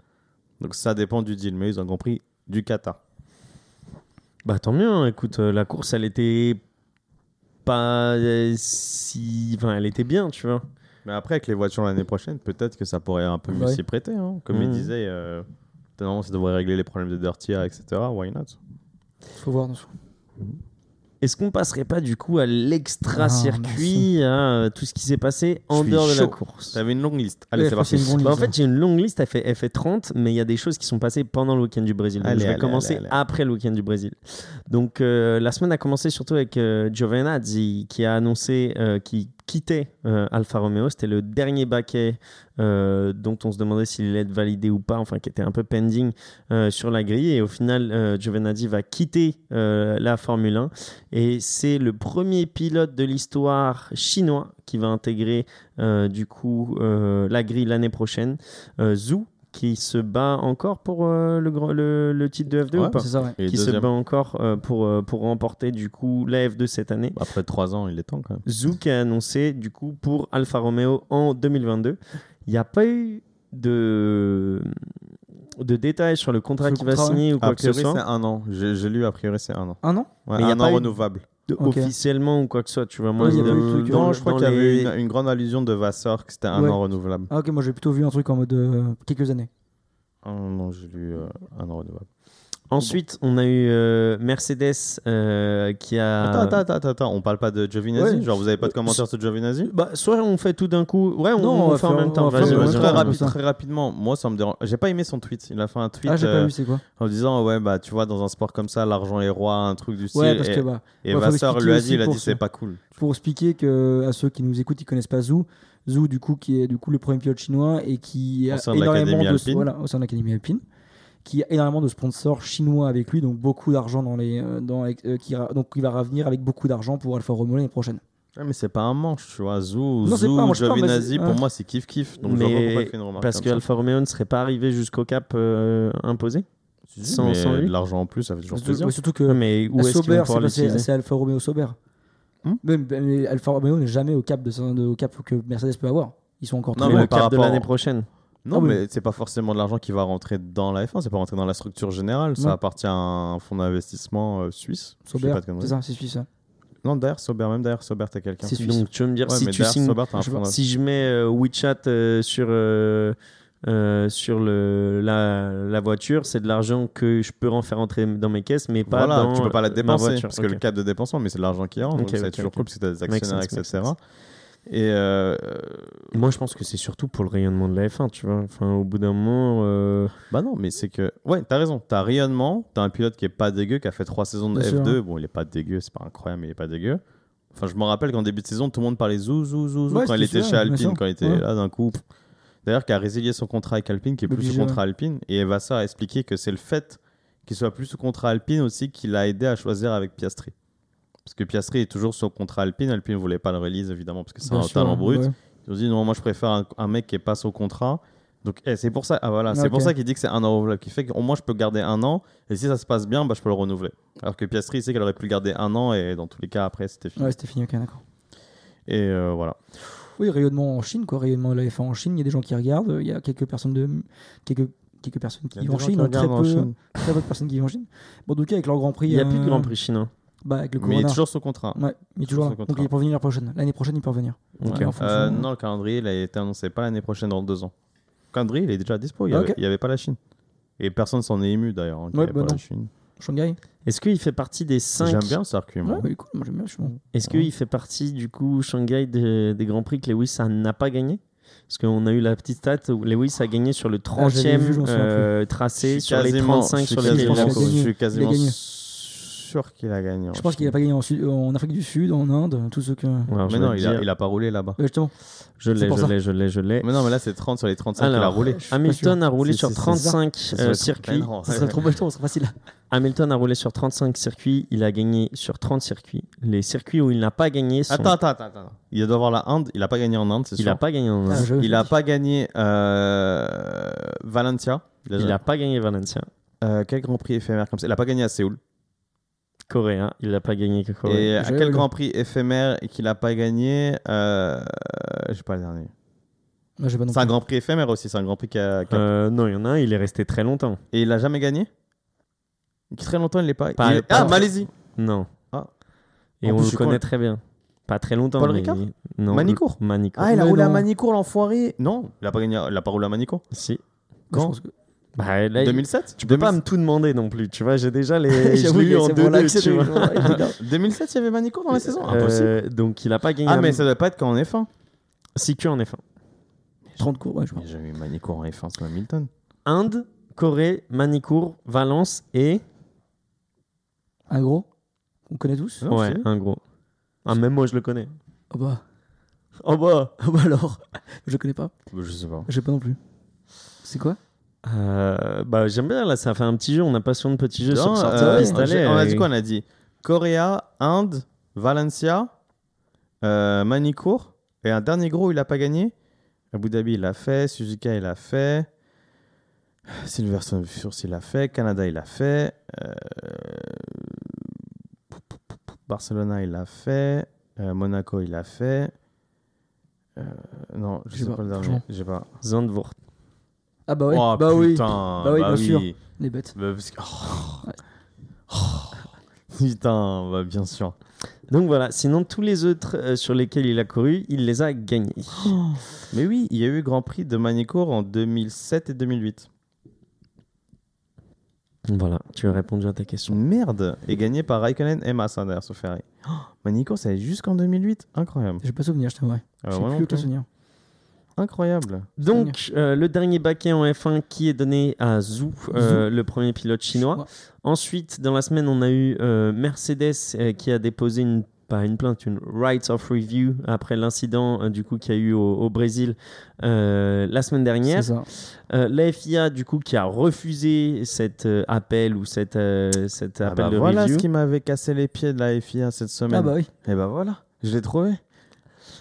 Donc ça dépend du deal. Mais ils ont un Grand Prix du Qatar. Bah tant mieux, hein. écoute, euh, la course elle était pas euh, si. Enfin, elle était bien, tu vois. Mais après, avec les voitures l'année prochaine, peut-être que ça pourrait un peu mieux Ouais. s'y prêter. hein. Comme il Mhm. disait, euh, normalement, ça devrait régler les problèmes de Dirty Air, etc. Why not? Faut voir. Est-ce qu'on passerait pas du coup à Ah, l'extra-circuit, à euh, tout ce qui s'est passé en dehors de la course? T'avais une longue liste. Allez, Ouais, c'est parti. Bah, en fait, j'ai une longue liste, elle fait, elle fait 30, mais il y a des choses qui sont passées pendant le week-end du Brésil. Donc, Allez, je vais allez, commencer allez, allez. après le week-end du Brésil. Donc, euh, la semaine a commencé surtout avec euh, Giovinazzi qui a annoncé euh, qu'il quittait euh, Alfa Romeo. C'était le dernier baquet euh, dont on se demandait s'il allait être validé ou pas, enfin, qui était un peu pending euh, sur la grille. Et au final, euh, Giovinazzi va quitter la Formule 1. Et c'est le premier pilote de l'histoire chinois qui va intégrer du coup la grille l'année prochaine. Zhou qui se bat encore pour euh, le, grand- le, le titre de F2 Ouais, ou pas C'est ça, ouais. Et Qui se bat encore euh, pour, euh, pour remporter du coup la F2 cette année. Après 3 ans, il est temps quand même. Qui a annoncé du coup pour Alfa Romeo en 2022. Il n'y a pas eu de, de détails sur le contrat qu'il va contrat, signer ou A quoi que ce priori, c'est soit. un an. J'ai j'ai lu, a priori, c'est un an. Un an Ouais, Mais y a un pas an eu- renouvelable. De-. Officiellement ou quoi que ce soit, tu vois. Moi, Ouais, il y avait eu le truc, non, je crois dans qu'il y avait les- une, une grande allusion de Vasseur que c'était un Ouais. an renouvelable. Ah, ok, moi j'ai plutôt vu un truc en mode euh, quelques années. Ah non, j'ai lu euh, un an renouvelable. Ensuite, on a eu euh, Mercedes euh, qui a. Attends, attends, attends, attends, on parle pas de Giovinazzi Ouais. Genre, vous avez pas de commentaires sur Giovinazzi Bah, soit on fait tout d'un coup. Ouais, on, Non, on on va fait en même temps. Vas-y, très, rapide, très rapidement, moi ça me dérange. J'ai pas aimé son tweet. Il a fait un tweet Ah, j'ai pas euh, vu, c'est quoi en disant Ouais, bah tu vois, dans un sport comme ça, l'argent est roi, un truc du style. Ouais, parce et que bah, et Vasseur lui a dit Il a dit ce- C'est pas cool. pour expliquer que à ceux qui nous écoutent, ils connaissent pas Zhou. Zhou, du coup, qui est du coup le premier pilote chinois et qui de énormément de voilà, au sein de l'Académie Alpine, qui a énormément de sponsors chinois avec lui, donc beaucoup d'argent dans les euh, dans euh, qui donc il va revenir avec beaucoup d'argent pour Alfa Romeo l'année prochaine. Ouais, mais c'est pas un manche, tu vois. Zou, Non, Zou pas pas, Giovinazzi, c'est- pour moi, c'est. Donc, je vois pas Mais pourquoi il fait une remarque. parce comme que ça. Alfa Romeo ne serait pas arrivé jusqu'au cap euh, imposé. Sans- mais sans lui. de l'argent en plus, ça fait toujours Surtout, plaisir. ouais, surtout que mais où est-ce Sauber, c'est pas- Alfa Romeo Sauber. Même mais Alfa Romeo n'est jamais au cap de, au cap que Mercedes peut avoir. Ils sont encore Non, très Mais mais le par cap de l'année prochaine. Non, Ah oui. mais c'est pas forcément de l'argent qui va rentrer dans la F1, c'est pas rentrer dans la structure générale. Ça Ouais. appartient à un fonds d'investissement euh, suisse. Sauber, c'est ça, c'est suisse. ça. Non, derrière Sauber, même derrière Sauber, t'as quelqu'un. C'est suisse. Donc tu veux me dire Ouais, si mais tu signes, Sauber, un Je sais pas. fondation. si je mets euh, WeChat euh, sur euh, euh, sur le la, la voiture, c'est de l'argent que je peux en faire entrer dans mes caisses, mais pas voilà, dans tu peux pas la dépenser voiture. parce que le cap de dépensement, mais c'est de l'argent qui rentre, Ok, donc ça va ok, être toujours cool parce que t'as des Make actionnaires, etc. Et euh, Moi, je pense que c'est surtout pour le rayonnement de la F1, tu vois. Enfin, au bout d'un moment, euh, bah non, mais c'est que ouais, t'as raison. T'as rayonnement, t'as un pilote qui est pas dégueu, qui a fait trois saisons de Bien sûr, F2. Bon, il est pas dégueu, c'est pas incroyable, mais il est pas dégueu. Enfin, je me rappelle qu'en début de saison, tout le monde parlait zou zou zou zou Ouais, quand il était chez sûr, Alpine, sûr. quand il était Ouais. là d'un coup. D'ailleurs, qui a résilié son contrat avec Alpine, qui est plus sous contrat Alpine. Et Vassar a expliqué que c'est le fait qu'il soit plus sous contrat Alpine aussi qui l'a aidé à choisir avec Piastri. Parce que Piastri est toujours sur contrat Alpine. Alpine voulait pas le release évidemment parce que c'est un sûr, talent brut. ouais. Ils ont dit non, moi je préfère un, un mec qui est pas sous contrat. Donc eh, c'est pour ça, ah, voilà, c'est Ok. pour ça qu'il dit que c'est un an renouvelable, qui fait qu'au moins je peux garder un an et si ça se passe bien, bah, je peux le renouveler. Alors que Piastri il sait qu'elle aurait pu le garder un an et dans tous les cas après c'était fini. Ouais, c'était fini, ok, d'accord. Et euh, voilà. Oui, rayonnement en Chine, quoi. Rayonnement de la F1 en Chine, il y a des gens qui regardent, il y a quelques personnes de quelques quelques personnes qui vivent en Chine, très regardent en peu, Chine. très peu de personnes qui vivent en Chine. Bon, en tout cas, avec leur Grand Prix, il n'y a plus de euh, Grand Prix chinois. Bah, avec le Mais il est toujours sous contrat. Ouais, mais toujours là. Sous Donc il peut revenir l'année prochaine. L'année prochaine, il peut revenir. Ouais, Euh, non, le calendrier il a été annoncé pas l'année prochaine, dans deux ans. Le calendrier il est déjà dispo, il n'y Ah, avait, pas la Chine. Et personne s'en est ému d'ailleurs. hein, Ouais, avait bah pas la. Chine. Shanghai Est-ce qu'il fait partie des 5 J'aime bien le circuit, moi. Ouais, bah, cool. Moi, j'aime bien. Est-ce qu'il fait partie du coup Shanghai des, des Grands Prix que Lewis n'a pas gagné? Parce qu'on a eu la petite stat où Lewis a gagné sur le Ah, j'avais 30e vu, je m'en souviens euh, tracé sur les quasiment- 35 je suis sur couru. gagné. Je suis quasiment. Sûr qu'il a gagné. Je pense qu'il a pas gagné en, Sud- en Afrique du Sud, en Inde, tout ce que. Je Mais vais non, te il a, dire. il a pas roulé là-bas. Ouais, justement. Je c'est l'ai, pour je ça. l'ai, je l'ai, je l'ai. Mais non, mais là, c'est 30 sur les 35 qu'il a Alors, roulé. Hamilton a roulé sur si, c'est ça. 35 Ça euh, circuits. Non, Ça serait trop bâton, ça serait facile. Hamilton a roulé sur 35 circuits. Il a gagné sur 30 circuits. Les circuits où il n'a pas gagné sont... Attends, attends, attends, attends. Il doit avoir la Inde. Il a pas gagné en Inde, c'est il sûr. n'a pas gagné en Inde. Ah, je- Il a pas gagné euh, Valencia. déjà. Il n'a pas gagné Valencia. Euh, quel Grand Prix éphémère comme ça? Il a pas gagné à Séoul. Corée, hein. il n'a pas gagné que Corée. Et à Je- quel Grand Prix éphémère qu'il a pas gagné euh, Je sais pas le dernier. Moi, j'ai pas non C'est un. Grand Prix éphémère aussi. C'est un Grand Prix qui a. qui a- Euh, non, il y en a un, il est resté très longtemps. Et il a jamais gagné? Très longtemps, il l'est pas. Pas- Il- pas- Ah, Malaisie. Non. Ah. Et En on plus, le connaît connais- très bien. Pas très longtemps. Paul mais- Ricard Non. Manicourt. Ah, il a Mais roulé à. Manicourt, l'enfoiré. Non, il a pas gagné. Il a pas roulé à Manicourt. Si. Je Quand pense que- Bah, là, il- 2007 Tu peux pas me tout demander non plus. Tu vois, j'ai déjà les. je l'ai eu en ces 2 moments-là 2 que c'est tu vois. des- ouais, il est là. 2007, il y avait Manicourt dans la saison Impossible. Euh, donc il a pas gagné. Ah, mais ça doit pas être quand on est fin. Si que en F1. 30 cours, ouais, je vois. J'ai jamais eu Manicourt en F1 sur Hamilton. Inde, Corée, Manicourt, Valence et. Un gros On connaît tous Non, ouais, un gros. Ah, même moi je le connais. Oh bah. Oh bah Oh bah alors Je connais pas. Je sais pas. Je sais pas non plus. C'est quoi? Euh, bah j'aime bien là, ça fait un petit jeu. On a pas sur de petits jeux sur euh, Allez, on a dit quoi On a dit Corée, Inde, Valencia, euh, Manicourt. Et un dernier gros, il a pas gagné. Abu Dhabi, il l'a fait. Suzuka, il l'a fait. Silverstone, Source, il l'a fait. Canada, il l'a fait. Euh, Barcelona, il l'a fait. Euh, Monaco, il l'a fait. Euh, non, je sais pas, pas le dernier. J'ai pas. Zandvoort. Ah bah ouais. Oh bah oui. putain, Bah oui, bien oui. sûr. Les bêtes. Bah, parce que- oh. Oh. Putain, bah, bien sûr. Donc voilà, sinon tous les autres euh, sur lesquels il a couru, il les a gagnés. Mais oui, il y a eu Grand Prix de Manicourt en 2007 et 2008. Voilà, tu as répondu à ta question. Merde Et gagné par Raikkonen et Massa derrière sur Ferrari. Oh, Manicourt, allait jusqu'en 2008 Incroyable. J'ai pas souvenir, je t'avouerai. Ah, moi non plus aucun souvenir. Incroyable. Donc euh, le dernier baquet en F1 qui est donné à Zhou, euh, le premier pilote chinois. Ouais. Ensuite, dans la semaine, on a eu euh, Mercedes euh, qui a déposé une pas une plainte, une right of review après l'incident euh, du coup qu'il y a eu au, au Brésil euh, la semaine dernière. C'est ça. Euh, la FIA du coup qui a refusé cet euh, appel ou cet, euh, cet Ah appel bah de voilà review. ce qui m'avait cassé les pieds de la FIA cette semaine. Ah bah oui. Et bah voilà, je l'ai trouvé.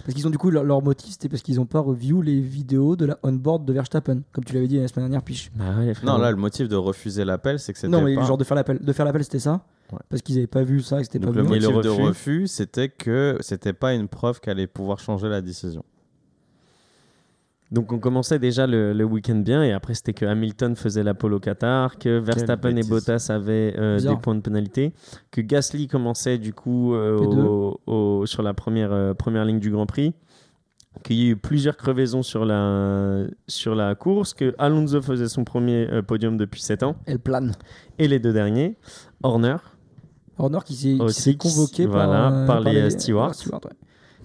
Parce qu'ils ont du coup leur, leur motif, c'était parce qu'ils ont pas review les vidéos de la on-board de Verstappen, comme tu l'avais dit la semaine dernière, Piche. Bah ouais, Non, là, le motif de refuser l'appel, c'est que c'était Non, mais pas... le genre de faire l'appel, de faire l'appel, c'était ça. Ouais. Parce qu'ils avaient pas vu ça, que c'était pas le vu. Et le motif de refus refus, c'était que c'était pas une preuve qu'elle allait pouvoir changer la décision. Donc on commençait déjà le, le week-end bien et après c'était que Hamilton faisait la pole au Qatar, que Verstappen et. Bottas avaient euh, des points de pénalité, que Gasly commençait du coup euh, P2. au- au- sur la première, euh, première ligne du Grand Prix, qu'il y a eu plusieurs crevaisons sur la, sur la course, que Alonso faisait son premier podium depuis 7 ans Elle plane. et les deux derniers, Horner, Horner qui s'est convoqué voilà, par, par les, stewards. ouais.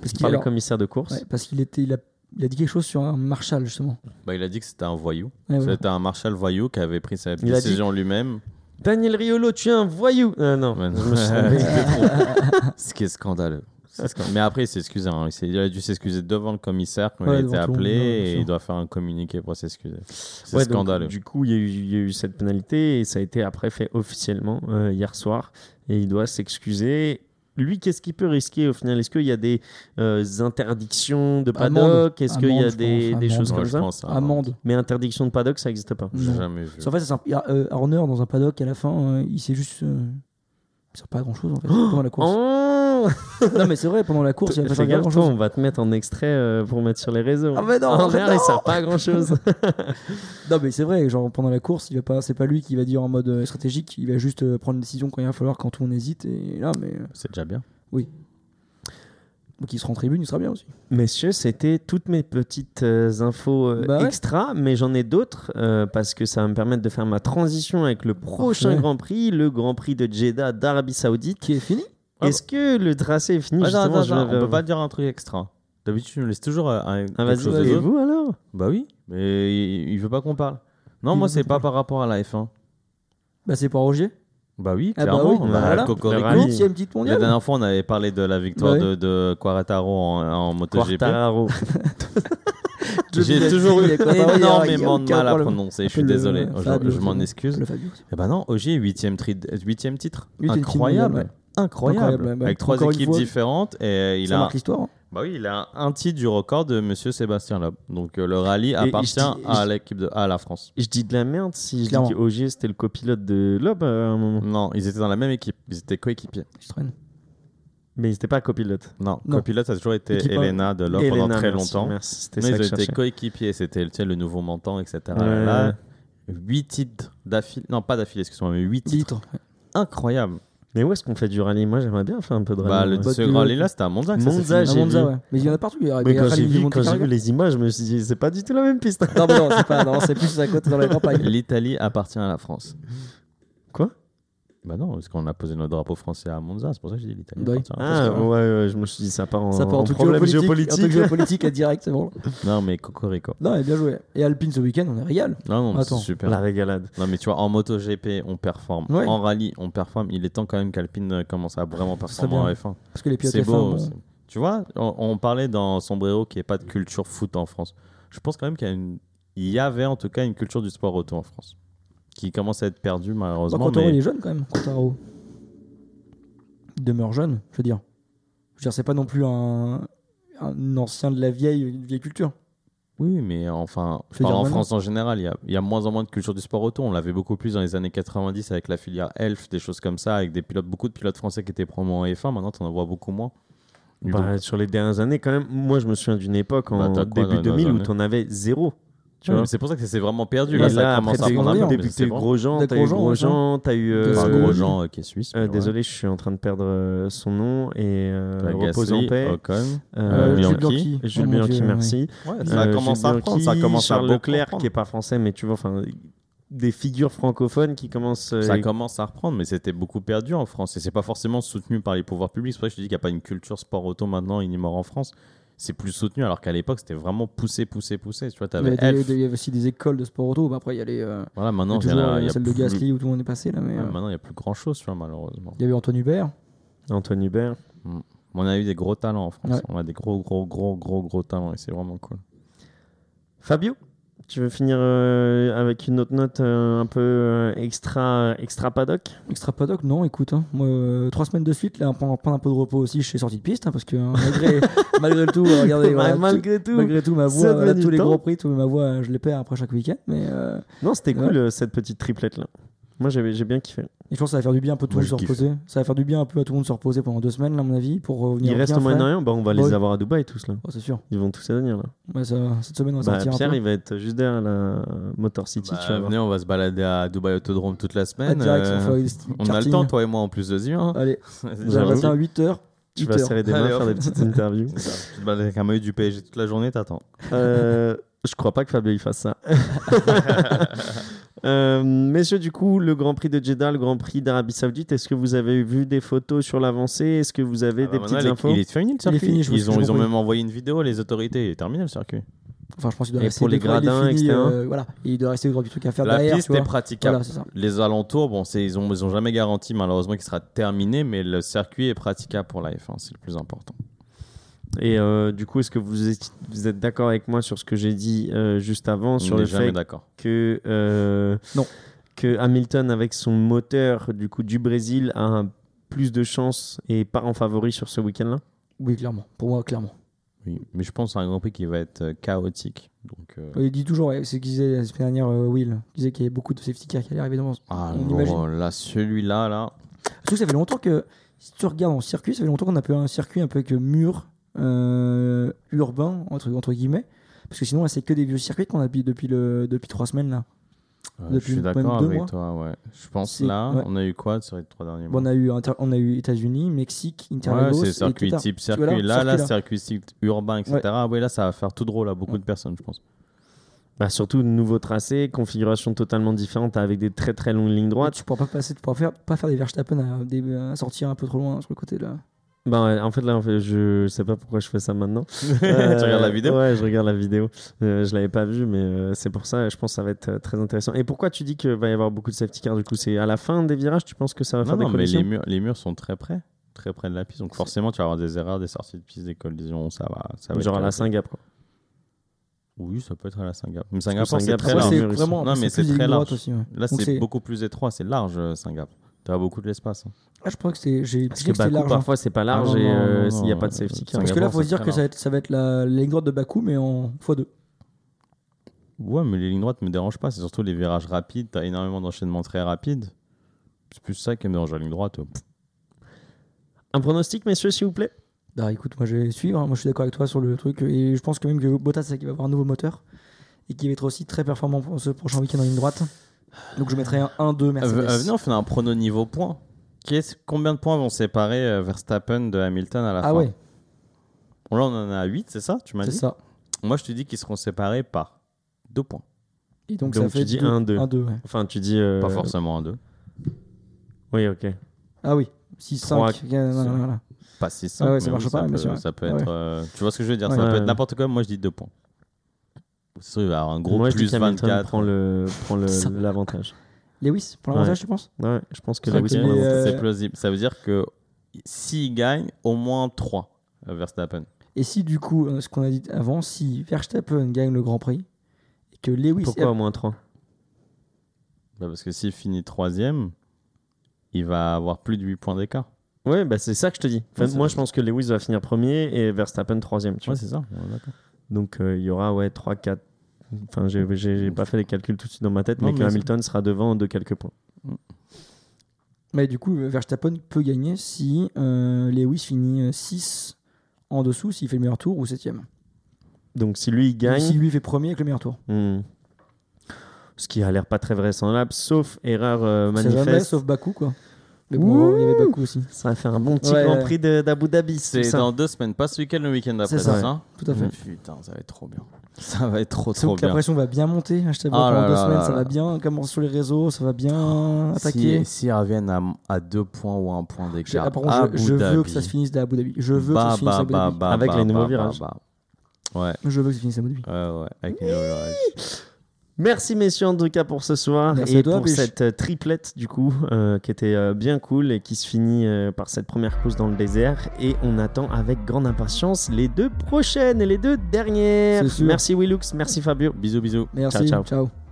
Parce qu'il par les commissaires de course. ouais, parce qu'il était, il a, il a dit quelque chose sur un Marshall justement. Bah, il a dit que c'était un voyou. Ouais, ouais. C'était un Marshal voyou qui avait pris sa Il a dit- décision lui-même. Daniel Riolo, tu es un voyou Euh, Non, trompé. Ce qui est scandaleux. C'est scandaleux. Mais après, il s'est excusé. hein. Il, a dû s'excuser devant le commissaire quand Ouais, il a été monde, appelé et il doit faire un communiqué pour s'excuser. C'est Ouais, donc, scandaleux. du coup, il y, a eu, il y a eu cette pénalité et ça a été après fait officiellement euh, hier soir. Et il doit s'excuser. Lui, qu'est-ce qu'il peut risquer au final? Est-ce qu'il y a des euh, interdictions de paddock? Est-ce qu'il y a des, pense, des amende. choses comme je ça pense Amende. Mais interdiction de paddock, ça n'existe pas. J'ai jamais vu. En fait, c'est simple. Il y a, euh, Horner dans un paddock à la fin, euh, il s'est juste. euh, il sert pas à grand chose en fait pendant la course. Oh non, mais c'est vrai, pendant la course, il a pas chose. on va te mettre en extrait euh, pour mettre sur les réseaux. Ah, mais non, Horner, non. il sert pas à grand chose. Non, mais c'est vrai, genre pendant la course, il va pas, c'est pas lui qui va dire en mode euh, stratégique, il va juste euh, prendre une décision quand il va falloir, quand on hésite. Et là, mais. C'est déjà bien. Donc il sera en tribune, il sera bien aussi. Messieurs, c'était toutes mes petites euh, infos euh, Bah ouais. extra, mais j'en ai d'autres euh, parce que ça va me permettre de faire ma transition avec le prochain. Grand Prix, le Grand Prix de Jeddah d'Arabie Saoudite. Qui est fini Est-ce que le tracé est fini Attends, justement, attends, je attends, vais on peut pas dire un truc extra. D'habitude, tu nous laisses toujours euh, un, Ah, quelque vas-y, chose de et vous alors? Bah oui, mais il, il veut pas qu'on parle. Non, Il moi, c'est pas par rapport à la F1. Bah, c'est pour Roger. Bah oui, Ah bah clairement. oui, Bah, voilà. Cocorico. Le rallye. 8ème titre La dernière fois, on avait parlé de la victoire Ouais. de, de Quarataro en, en MotoGP. Quartararo. J'ai toujours eu a a- a énormément de mal à prononcer. Je suis désolé. Je, je m'en excuse. Et bah non, Ogier, 8ème titre. Huitième titre Incroyable. Incroyable. Bah, Avec trois équipes fois, différentes. Et il Ça a, marque l'histoire. hein. bah oui, il a un titre du record de monsieur Sébastien Loeb. Donc euh, le rallye appartient je dis- à je- l'équipe de à la France. Je dis de la merde si je Clairement. dis qu'Ogier c'était le copilote de Loeb à un moment. Non, ils étaient dans la même équipe. Ils étaient coéquipiers. Citroën. Mais c'était pas copilote. Non, Non. copilote, ça a toujours été. Elena de Loeb pendant très merci, longtemps. Merci, c'était Mais ça ils je étaient coéquipiers. C'était tu sais, le nouveau menton, etc. Ouais. Là, 8 titres d'affilée. Non, pas d'affilée, excuse-moi, mais 8 titres. Incroyable. Mais où est-ce qu'on fait du rallye? Moi j'aimerais bien faire un peu de Bah, rallye. le, moi. Bah, ce rallye-là, c'était à Monza. Monza, j'ai vu. ouais. Mais il y en a partout. Il y a, quand j'ai quand vu les images, je me suis dit c'est pas du tout la même piste. Non, mais non, c'est pas. Non, c'est plus à côté dans la campagne. L'Italie appartient à la France. Quoi? Bah non, parce qu'on a posé notre drapeau français à Monza, c'est pour ça que j'ai dit l'Italie Bah oui. Ah ouais, ouais, je me suis dit ça part en, Ça part en en truc problème géopolitique. En géopolitique. géopolitique à direct, c'est bon. Non, mais Cocorico. Non, mais bien joué. Et Alpine ce week-end, on est régal. Non, non, c'est Attends. super. La régalade. Non, mais tu vois, en MotoGP, on performe. Ouais. En rallye, on performe. Il est temps quand même qu'Alpine euh, commence à vraiment performer en bien. F1. Parce que les pilotes C'est F1, beau. bon, Tu vois, on, on parlait dans Sombrero qu'il n'y ait pas de culture foot en France. Je pense quand même qu'il y, a une- il y avait en tout cas une culture du sport auto en France qui commence à être perdue Bah, malheureusement. Il mais est jeune quand même, Quartaro. Il demeure jeune, je veux dire. Je veux dire, c'est pas non plus un, un ancien de la vieille, une vieille culture. Oui, mais enfin, je parle en France en général, il y, a, il y a moins en moins de culture du sport auto. On l'avait beaucoup plus dans les années 90 avec la filière Elf, des choses comme ça, avec des pilotes, beaucoup de pilotes français qui étaient promo en F1. Maintenant, tu en vois beaucoup moins. Bah, donc- sur les dernières années, quand même, moi je me souviens d'une époque en Bah, quoi début dans les 2000 où tu en avais zéro. Tu Ouais, vois c'est pour ça que c'est vraiment perdu. Là, là, ça après, commence à t'as eu. Grosjean, T'as eu Grosjean, Grosjean, t'as eu. Euh, Grosjean euh, qui est suisse. euh, désolé, je suis en train de perdre euh, son nom et euh, repose en paix. Euh, Euh, Bianchi. Jules Bianchi, merci. Euh, ça commence à prendre. Ça commence Charles à beaucoup Leclerc, qui est pas français, mais tu vois, enfin, des figures francophones qui commencent. euh, Ça commence à reprendre, mais c'était beaucoup perdu en France. Et c'est pas forcément soutenu par les pouvoirs publics. C'est pour ça que je te dis qu'il n'y a pas une culture sport auto maintenant, mort en France. C'est plus soutenu, alors qu'à l'époque, c'était vraiment poussé, poussé, poussé. Tu vois, Il y, avait t'avais des- Elf. des- il y avait aussi des écoles de sport auto. Bah, après, il y a les. euh, Voilà, il y maintenant, a il y a- il y a celle de Gasly où tout le monde est passé. Là, mais, Ouais, euh, Maintenant, il n'y a plus grand chose, tu vois, malheureusement. il y avait Antoine Hubert. Antoine Hubert. On a eu des gros talents en France. Ouais. On a des gros, gros, gros, gros, gros talents et c'est vraiment cool. Fabio, tu veux finir euh, avec une autre note euh, un peu euh, extra, extra paddock? Extra paddock, non, écoute, hein, moi, trois semaines de suite, là, pendant prendre un peu de repos aussi, je suis sorti de piste, hein, parce que hein, malgré, tout, regardez, voilà, Malgré tout. malgré tout, ma voix, voilà, tous les temps. gros prix, tout, ma voix, je les perds après chaque week-end, mais Non, c'était cool cette petite triplette là. Moi, j'ai bien kiffé. Et je pense que ça va faire du bien un peu tout le monde se reposer. Ça va faire du bien un peu à tout le monde se reposer pendant deux semaines, là, à mon avis, pour revenir. Il reste au frais. Moyen-Orient bah, On va les avoir à Dubaï tous là. Oh, c'est sûr. Ils vont tous à venir là. Ouais, ça, cette semaine, on va Bah, sortir Pierre, un peu. il va être juste derrière la Motor City. Bah, tu vas venez, on va se balader à Dubaï Autodrome toute la Ah, semaine. direct, euh, on, a le temps, toi et moi, en plus de Zion. Allez, J'avoue. matin 8h. Tu vas serrer des mains, faire des petites interviews. Tu te balades avec un maillot du PSG toute la journée, t'attends. Euh, je crois pas que Fabio fasse ça. Euh, messieurs, du coup, le Grand Prix de Jeddah, le Grand Prix d'Arabie Saoudite, est-ce que vous avez vu des photos sur l'avancée? Est-ce que vous avez Ah des bah petites il infos? Il est fini le circuit. fini, ils ont, ils ont compris. même envoyé une vidéo, les autorités. Il est terminé le circuit. Enfin, je pense qu'il doit Et rester pour les gradins, fini, euh, voilà. Et il doit rester trois petits trucs à faire La derrière. piste tu est praticable. Voilà. Les alentours, bon, ils ont, ils ont jamais garanti malheureusement qu'il sera terminé, mais le circuit est praticable pour la F1, c'est le plus important. Et euh, du coup, est-ce que vous êtes, vous êtes d'accord avec moi sur ce que j'ai dit euh, juste avant, sur le fait d'accord. que, euh, Non. que Hamilton, avec son moteur du, coup, du Brésil, a un- plus de chances et part en favori sur ce week-end-là? Oui, clairement. Pour moi, clairement. Oui, mais je pense à un Grand Prix qui va être euh, chaotique. Donc, euh, Il dit toujours, ouais, c'est ce qu'il disait la semaine dernière, euh, Will. Il disait qu'il y avait beaucoup de safety cars qui allaient arriver devant. ah, on non, imagine. là, celui-là, là, Surtout que ça fait longtemps que, si tu regardes en circuit, ça fait longtemps qu'on a un circuit un peu avec mur euh, urbain, entre, entre guillemets. Parce que sinon, là, c'est que des vieux circuits qu'on a depuis, depuis, le, depuis trois semaines. là. euh, Depuis je suis d'accord avec mois. toi. Ouais. Je pense C'est- là, ouais. on a eu quoi sur les trois derniers Bon, mois on a eu, Inter- on a eu États-Unis, Mexique, Ouais, Interlagos. c'est et circuit Qatar. type vois, circuit. Là, là, circuit, là. circuit type urbain, etc. Oui, là, ça va faire tout drôle à beaucoup de personnes, je pense. bah, Surtout, nouveau tracé, configuration totalement différente avec des très très longues lignes droites. Tu pourras pas passer, tu pourras faire, pas faire des Verstappen à, des, à sortir un peu trop loin sur le côté là. Ouais, en fait là en fait, je sais pas pourquoi je fais ça maintenant. tu regardes la vidéo? Ouais, je regarde la vidéo. Euh, je l'avais pas vue, mais euh, c'est pour ça. Je pense que ça va être euh, très intéressant. Et pourquoi tu dis qu'il va y avoir beaucoup de safety cars du coup? C'est à la fin des virages, tu penses que ça va Non, faire non, des mais collisions? les murs, les murs sont très près, très près de la piste. Donc forcément, tu vas avoir des erreurs, des sorties de piste, des collisions. Ça va, ça va Genre à la quoi. Oui, ça peut être à la Saint-Gap. Mais Saint-Gap, c'est très large. vraiment. Non, mais c'est très large. aussi. ouais. Là, c'est beaucoup plus étroit. C'est large, euh, Saint-Gap. Tu as beaucoup de l'espace. hein. Ah, je crois que c'est. J'ai Parce que que Bakou large. hein. parfois c'est pas large Ah non, et euh, s'il n'y a pas de safety car. Parce que là, Singapour, faut se dire que ça va, être, ça va être la, ligne droite de Bakou, mais en x2. Ouais, mais les lignes droites me dérangent pas. C'est surtout les virages rapides. Tu as énormément d'enchaînements très rapides. C'est plus ça qui me dérange. La ligne droite, pff, Un pronostic, messieurs, s'il vous plaît? Bah écoute, moi je vais suivre. hein. Moi je suis d'accord avec toi sur le truc. Et je pense quand même que Bottas, c'est qu'il va avoir un nouveau moteur. Et qui va être aussi très performant pour ce prochain week-end en ligne droite. Donc je mettrai un 1-2 Mercedes. Euh, venez, on fait un prono niveau points. Qu'est-ce- combien de points vont séparer euh, Verstappen de Hamilton à la fin ah ouais, Bon, Là, on en a 8, c'est ça Tu m'as c'est dit ça. Moi, je te dis qu'ils seront séparés par 2 points. Et donc, Donc ça tu fait dis deux- 1-2. 1-2, ouais. Enfin, tu dis. euh, Pas forcément un 2. Oui, ok. Ah oui, 6-5. Trois- voilà, voilà. Pas 6 Ah ouais, ça marche pas, ça bien peut, sûr. ça peut Ah être. ouais. euh, tu vois ce que je veux dire Ouais. Ça peut être n'importe quoi. Moi, je dis 2 points. C'est sûr, il va avoir un gros Moi, je dis plus qu'Hamilton 24. prend le prend le- l'avantage. Lewis, pour l'avantage, tu penses? Ouais, je pense que C'est Lewis vrai prend qu'il est, l'avantage. euh, C'est plausible. Ça veut dire que s'il gagne, au moins 3 Verstappen. Et si du coup, euh, ce qu'on a dit avant, si Verstappen gagne le Grand Prix et que Lewis. Pourquoi au moins 3 Bah, parce que s'il finit 3 il va avoir plus de 8 points d'écart. Ouais, bah c'est ça que je te dis. Enfin, Ouais, c'est moi, vrai. je pense que Lewis va finir premier et Verstappen troisième. Tu Ouais, vois. c'est ça. Ouais, d'accord. Donc euh, il y aura ouais 3 4 Enfin, j'ai pas fait les calculs tout de suite dans ma tête, Non, mais que Hamilton sera devant de quelques points. Mais du coup, Verstappen peut gagner si euh, Lewis finit 6 en dessous, s'il fait le meilleur tour ou 7 Donc si lui il gagne, Si lui fait premier avec le meilleur tour. hmm, ce qui a l'air pas très vraisemblable, sauf erreur euh, C'est jamais, manifeste, sauf Bakou, quoi. Mais bon, il y avait Bakou aussi. ça va faire un bon petit Ouais, Grand. Prix de- d'Abu Dhabi. C'est dans deux semaines, pas ce week-end, le week-end d'après, C'est ça. ça, Tout à fait. Putain, ça va être trop bien. Ça va être trop, trop que la bien. pression va bien monter. Je t'avoue, Ah pendant là deux là semaines, là ça là. va bien commencer sur les réseaux, ça va bien attaquer. Si, s'ils reviennent à, à deux points ou un point d'écart, ah, je, je veux que ça se finisse à Abu Dhabi. Je veux que ça se finisse à Abu Dhabi. bah, Avec bah, les nouveaux bah, virages. bah, bah. Ouais, Je veux que ça finisse à Abu Dhabi. ouais, ouais, avec les nouveaux virages. Merci messieurs en tout cas pour ce soir Merci et toi, pour Biche. cette euh, triplette du coup euh, qui était euh, bien cool et qui se finit euh, par cette première course dans le désert et on attend avec grande impatience les deux prochaines et les deux dernières. Merci Willux, merci Fabio. Bisous, bisous. Merci. ciao. ciao.